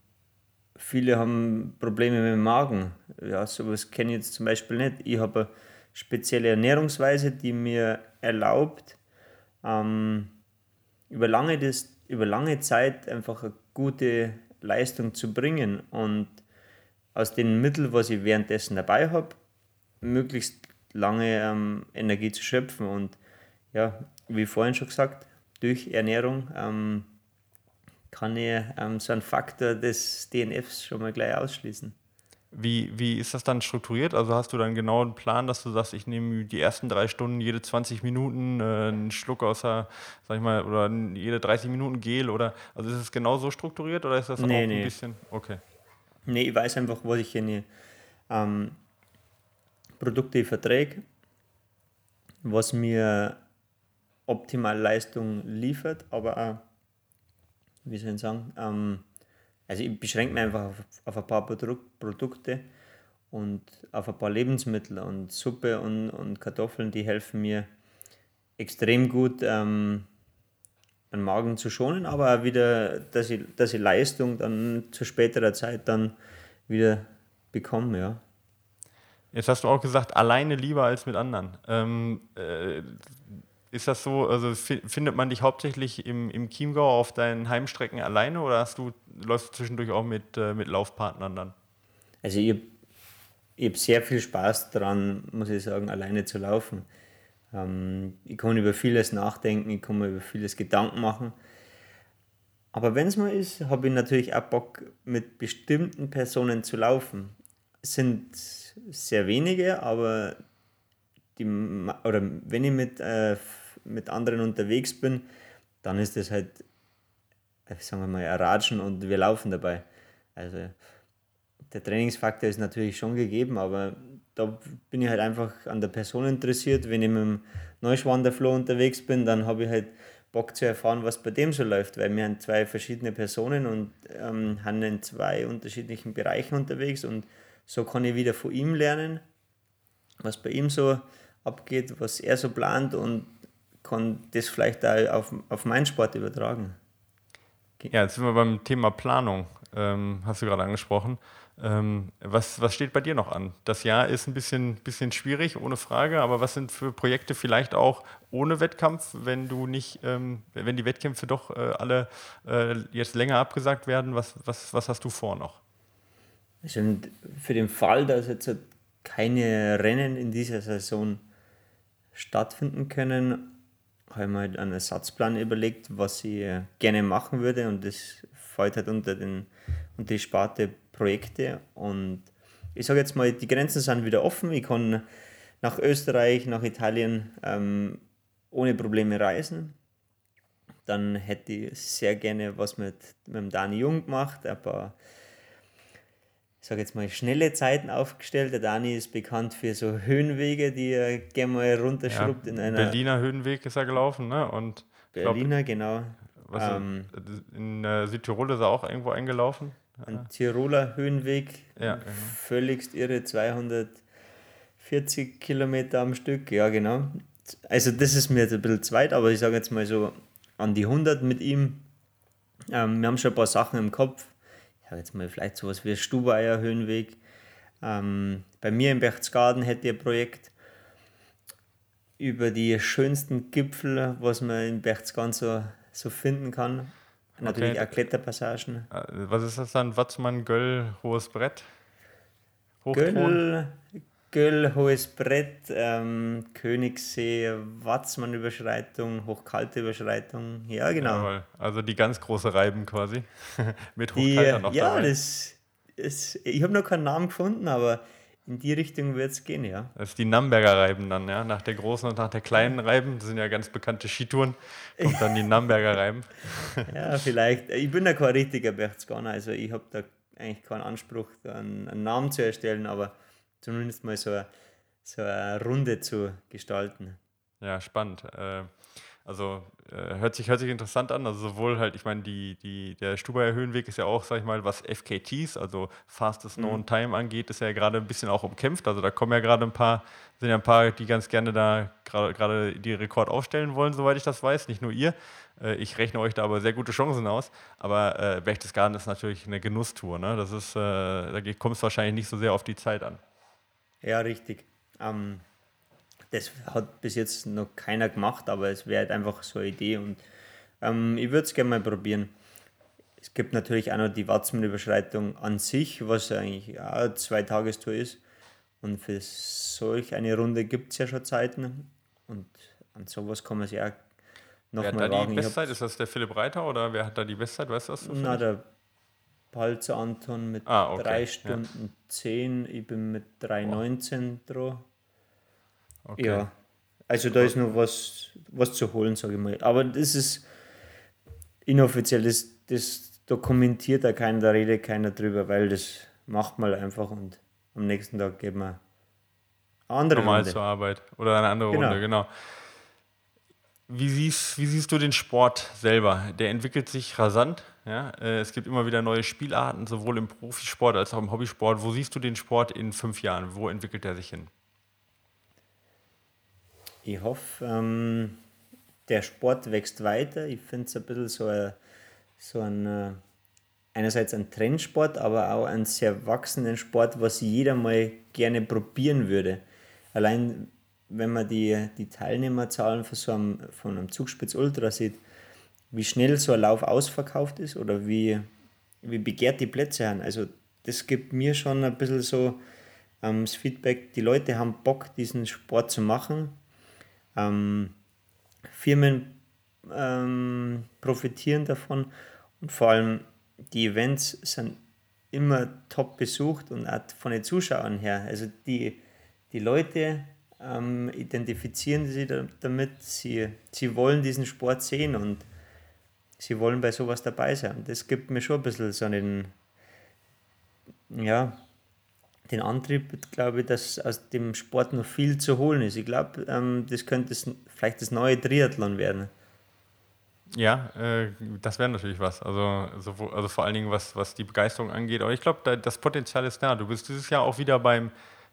[SPEAKER 3] viele haben Probleme mit dem Magen. Ja, sowas kenne ich jetzt zum Beispiel nicht. Ich habe eine spezielle Ernährungsweise, die mir erlaubt, ähm, über, lange über lange Zeit einfach eine gute Leistung zu bringen und aus den Mitteln, was ich währenddessen dabei habe, möglichst lange ähm, Energie zu schöpfen. Und ja, wie vorhin schon gesagt, durch Ernährung ähm, kann ich ähm, so einen Faktor des DNFs schon mal gleich ausschließen.
[SPEAKER 2] Wie, wie ist das dann strukturiert? Also hast du dann genau einen Plan, dass du sagst, ich nehme die ersten drei Stunden jede 20 Minuten äh, einen Schluck außer, sag ich mal, oder jede 30 Minuten Gel oder also ist es genau so strukturiert oder ist das nee, auch nee. ein bisschen? Okay.
[SPEAKER 3] Nee, ich weiß einfach, was ich in ähm, Produkte verträge, was mir optimal Leistung liefert, aber auch, wie soll ich sagen, ähm, also ich beschränke mich einfach auf, auf ein paar Produkte und auf ein paar Lebensmittel und Suppe und, und Kartoffeln, die helfen mir extrem gut, ähm, den Magen zu schonen, aber auch wieder, dass ich, dass ich Leistung dann zu späterer Zeit dann wieder bekomme, ja.
[SPEAKER 2] Jetzt hast du auch gesagt, alleine lieber als mit anderen. Ähm, äh, ist das so, also findet man dich hauptsächlich im, im Chiemgau auf deinen Heimstrecken alleine oder hast du, läufst du zwischendurch auch mit, äh, mit Laufpartnern dann?
[SPEAKER 3] Also ich, ich habe sehr viel Spaß daran, muss ich sagen, alleine zu laufen. Ähm, ich kann über vieles nachdenken, ich kann mir über vieles Gedanken machen. Aber wenn es mal ist, habe ich natürlich auch Bock, mit bestimmten Personen zu laufen. Es sind sehr wenige, aber die, oder wenn ich mit, äh, mit anderen unterwegs bin, dann ist das halt, äh, sagen wir mal, ein Ratschen und wir laufen dabei. Also der Trainingsfaktor ist natürlich schon gegeben, aber da bin ich halt einfach an der Person interessiert. Wenn ich mit dem Neuschwanderflow unterwegs bin, dann habe ich halt Bock zu erfahren, was bei dem so läuft, weil wir haben zwei verschiedene Personen und ähm, haben in zwei unterschiedlichen Bereichen unterwegs und so kann ich wieder von ihm lernen, was bei ihm so abgeht, was er so plant und kann das vielleicht auch auf, auf meinen Sport übertragen.
[SPEAKER 2] Ja, jetzt sind wir beim Thema Planung, ähm, hast du gerade angesprochen. Ähm, was, was steht bei dir noch an? Das Jahr ist ein bisschen, bisschen schwierig, ohne Frage, aber was sind für Projekte vielleicht auch ohne Wettkampf, wenn du nicht, ähm, wenn die Wettkämpfe doch äh, alle äh, jetzt länger abgesagt werden, was, was, was hast du vor noch?
[SPEAKER 3] Also für den Fall, dass jetzt keine Rennen in dieser Saison stattfinden können, habe ich mir halt einen Ersatzplan überlegt, was ich äh, gerne machen würde und das fällt halt unter, den, unter die Sparte Projekte und ich sage jetzt mal, die Grenzen sind wieder offen, ich kann nach Österreich, nach Italien ähm, ohne Probleme reisen. Dann hätte ich sehr gerne was mit, mit dem Dani Jung gemacht, ein paar ich sage jetzt mal, schnelle Zeiten aufgestellt. Der Dani ist bekannt für so Höhenwege, die er gerne mal runterschrubbt
[SPEAKER 2] ja,
[SPEAKER 3] in einer.
[SPEAKER 2] Berliner Höhenweg ist er gelaufen, ne? Und
[SPEAKER 3] Berliner, glaub, genau.
[SPEAKER 2] Was, ähm, in äh, Südtirol ist er auch irgendwo eingelaufen.
[SPEAKER 3] Ein Tiroler Höhenweg,
[SPEAKER 2] ja, genau.
[SPEAKER 3] völligst irre, 240 Kilometer am Stück, ja genau. Also das ist mir jetzt ein bisschen zweit, aber ich sage jetzt mal so an die 100 mit ihm. Ähm, wir haben schon ein paar Sachen im Kopf ich sage jetzt mal vielleicht sowas wie Stubaier Höhenweg. Ähm, bei mir im Berchtesgaden hätte ich ein Projekt über die schönsten Gipfel, was man in Berchtesgaden so, so finden kann. Natürlich okay. auch Kletterpassagen.
[SPEAKER 2] Äh, was ist das dann? Watzmann, Göll, Hohes Brett?
[SPEAKER 3] Göll, Göll, Hohes Brett, ähm, Königssee, Watzmann-Überschreitung, Hochkalte-Überschreitung. Ja, genau. Jawohl.
[SPEAKER 2] Also die ganz große Reiben quasi. Mit Hochkalter noch
[SPEAKER 3] Ja, dabei. das es, ich habe noch keinen Namen gefunden, aber in die Richtung wird es gehen, ja.
[SPEAKER 2] Das ist die Namberger Reiben dann, ja. Nach der großen und nach der kleinen Reiben, das sind ja ganz bekannte Skitouren, kommt dann die Namberger Reiben.
[SPEAKER 3] ja, vielleicht. Ich bin ja kein richtiger Berchtesganer, also ich habe da eigentlich keinen Anspruch, einen, einen, Namen zu erstellen, aber zumindest mal so eine, so eine Runde zu gestalten.
[SPEAKER 2] Ja, spannend. Äh, also äh, hört, sich, hört sich interessant an. Also sowohl halt, ich meine, die, die, der Stubaier Höhenweg ist ja auch, sag ich mal, was FKTs, also Fastest mhm. Known Time angeht, ist ja gerade ein bisschen auch umkämpft. Also da kommen ja gerade ein paar, sind ja ein paar, die ganz gerne da gerade die Rekord aufstellen wollen, soweit ich das weiß. Nicht nur ihr. Äh, ich rechne euch da aber sehr gute Chancen aus. Aber äh, Berchtesgaden ist natürlich eine Genusstour. Ne? Das ist, äh, da kommt es wahrscheinlich nicht so sehr auf die Zeit an.
[SPEAKER 3] Ja, richtig. Ähm, das hat bis jetzt noch keiner gemacht, aber es wäre halt einfach so eine Idee und ähm, ich würde es gerne mal probieren. Es gibt natürlich auch noch die Watzmann-Überschreitung an sich, was eigentlich auch eine Zweitagestour ist. Und für solch eine Runde gibt es ja schon Zeiten. Und an sowas kann man sich auch
[SPEAKER 2] noch wer mal hat da wagen. die Bestzeit? Ist das der Philipp Reiter oder wer hat da die Bestzeit? Weißt du das?
[SPEAKER 3] Na, der Palzer Anton mit ah, okay. 3 Stunden ja. 10. Ich bin mit 3,19 dran. Okay. Ja, also da ist noch was, was zu holen, sage ich mal. Aber das ist inoffiziell, das, das dokumentiert da keiner, da redet keiner drüber, weil das macht man einfach und am nächsten Tag geht man
[SPEAKER 2] eine andere Normal Runde. zur Arbeit oder eine andere genau. Runde, genau. Wie siehst, wie siehst du den Sport selber? Der entwickelt sich rasant. Ja? Äh, es gibt immer wieder neue Spielarten, sowohl im Profisport als auch im Hobbysport. Wo siehst du den Sport in fünf Jahren? Wo entwickelt er sich hin?
[SPEAKER 3] Ich hoffe, ähm, der Sport wächst weiter. Ich finde es ein bisschen so ein, so ein äh, einerseits ein Trendsport, aber auch ein sehr wachsenden Sport, was jeder mal gerne probieren würde. Allein wenn man die, die Teilnehmerzahlen von so einem, von einem Zugspitz Ultra sieht, wie schnell so ein Lauf ausverkauft ist oder wie, wie begehrt die Plätze haben. Also das gibt mir schon ein bisschen so ähm, das Feedback, die Leute haben Bock, diesen Sport zu machen ähm, Firmen ähm, profitieren davon und vor allem die Events sind immer top besucht und auch von den Zuschauern her. Also die, die Leute ähm, identifizieren sich damit, sie, sie wollen diesen Sport sehen und sie wollen bei sowas dabei sein. Das gibt mir schon ein bisschen so einen, ja, den Antrieb, glaube ich, dass aus dem Sport noch viel zu holen ist. Ich glaube, ähm, das könnte vielleicht das neue Triathlon werden.
[SPEAKER 2] Ja, äh, das wäre natürlich was. Also, so, also vor allen Dingen, was, was die Begeisterung angeht. Aber ich glaube, da, das Potenzial ist da. Du bist dieses Jahr auch wieder beim,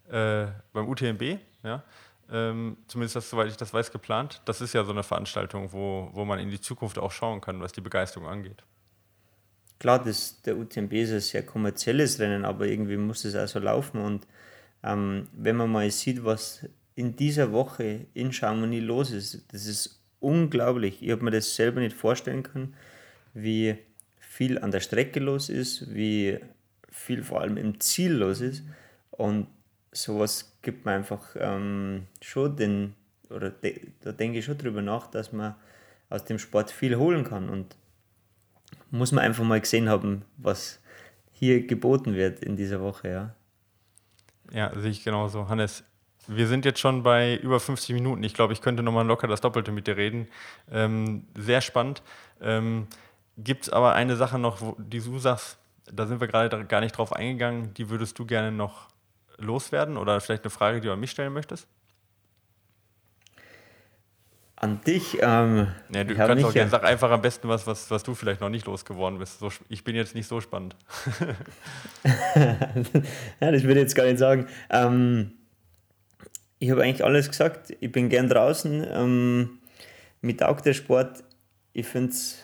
[SPEAKER 2] äh, beim UTMB, ja. Ähm, zumindest das, soweit ich das weiß, geplant. Das ist ja so eine Veranstaltung, wo, wo man in die Zukunft auch schauen kann, was die Begeisterung angeht.
[SPEAKER 3] Klar, das, der UTMB ist ein sehr kommerzielles Rennen, aber irgendwie muss es auch so laufen. Und ähm, wenn man mal sieht, was in dieser Woche in Chamonix los ist, das ist unglaublich. Ich habe mir das selber nicht vorstellen können, wie viel an der Strecke los ist, wie viel vor allem im Ziel los ist. Und sowas gibt mir einfach ähm, schon den, oder de, da denke ich schon drüber nach, dass man aus dem Sport viel holen kann. Und muss man einfach mal gesehen haben, was hier geboten wird in dieser Woche, ja.
[SPEAKER 2] Ja, sehe ich genauso. Hannes, wir sind jetzt schon bei über 50 Minuten. Ich glaube, ich könnte nochmal locker das Doppelte mit dir reden. Ähm, sehr spannend. Ähm, Gibt es aber eine Sache noch, wo, die du sagst, da sind wir gerade gar nicht drauf eingegangen, die würdest du gerne noch loswerden oder vielleicht eine Frage, die du an mich stellen möchtest?
[SPEAKER 3] An dich. Ähm,
[SPEAKER 2] ja, du kannst auch gerne, sag einfach am besten was, was, was du vielleicht noch nicht losgeworden bist. So, ich bin jetzt nicht so spannend.
[SPEAKER 3] ja, das würde ich jetzt gar nicht sagen. Ähm, ich habe eigentlich alles gesagt. Ich bin gern draußen. Ähm, mir taugt der Sport. Ich finde es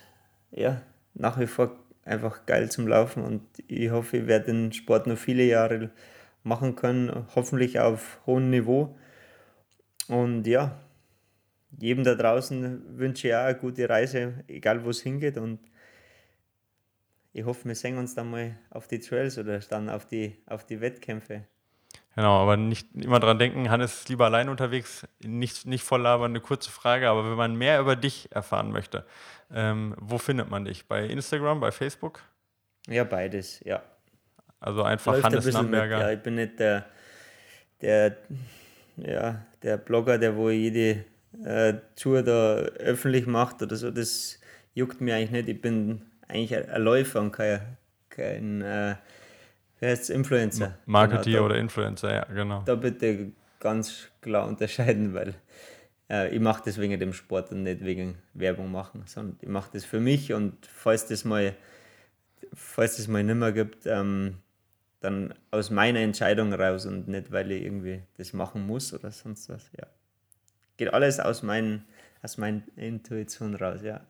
[SPEAKER 3] ja, nach wie vor einfach geil zum Laufen und ich hoffe, ich werde den Sport noch viele Jahre machen können, hoffentlich auf hohem Niveau. Und ja, jedem da draußen wünsche ich auch eine gute Reise, egal wo es hingeht. Und ich hoffe, wir sehen uns dann mal auf die Trails oder dann auf die, auf die Wettkämpfe.
[SPEAKER 2] Genau, aber nicht immer dran denken, Hannes ist lieber allein unterwegs, nicht, nicht voll labern, eine kurze Frage, aber wenn man mehr über dich erfahren möchte, ähm, wo findet man dich? Bei Instagram, bei Facebook?
[SPEAKER 3] Ja, beides, ja.
[SPEAKER 2] Also einfach Läuft Hannes ein Namberger.
[SPEAKER 3] Mit, ja, ich bin nicht der, der, ja, der Blogger, der wo jede äh, Tour da öffentlich macht oder so. Das juckt mir eigentlich nicht. Ich bin eigentlich ein Läufer und kein, kein äh, wer ist Influencer.
[SPEAKER 2] Marketeer genau, oder Influencer, ja, genau.
[SPEAKER 3] Da bitte ganz klar unterscheiden, weil äh, ich mache das wegen dem Sport und nicht wegen Werbung machen, sondern ich mache das für mich und falls das mal, falls das mal nicht mehr gibt, ähm, dann aus meiner Entscheidung raus und nicht, weil ich irgendwie das machen muss oder sonst was, ja. Geht alles aus, mein, aus meiner Intuition raus, ja.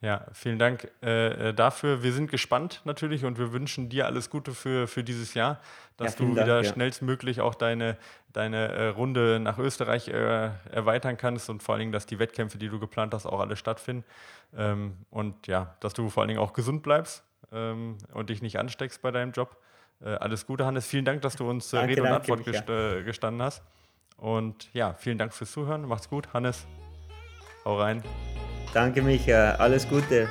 [SPEAKER 2] Ja, vielen Dank äh, äh, dafür. Wir sind gespannt natürlich und wir wünschen dir alles Gute für, für dieses Jahr, dass ja, du wieder Dank, ja. schnellstmöglich auch deine, deine äh, Runde nach Österreich äh, erweitern kannst und vor allen Dingen, dass die Wettkämpfe, die du geplant hast, auch alle stattfinden. Ähm, und ja, dass du vor allen Dingen auch gesund bleibst ähm, und dich nicht ansteckst bei deinem Job. Äh, alles Gute, Hannes. Vielen Dank, dass du uns äh, Rede und Antwort gest gestanden hast. Und ja, vielen Dank fürs Zuhören. Macht's gut, Hannes. Hau rein.
[SPEAKER 3] Danke, Micha. Alles Gute.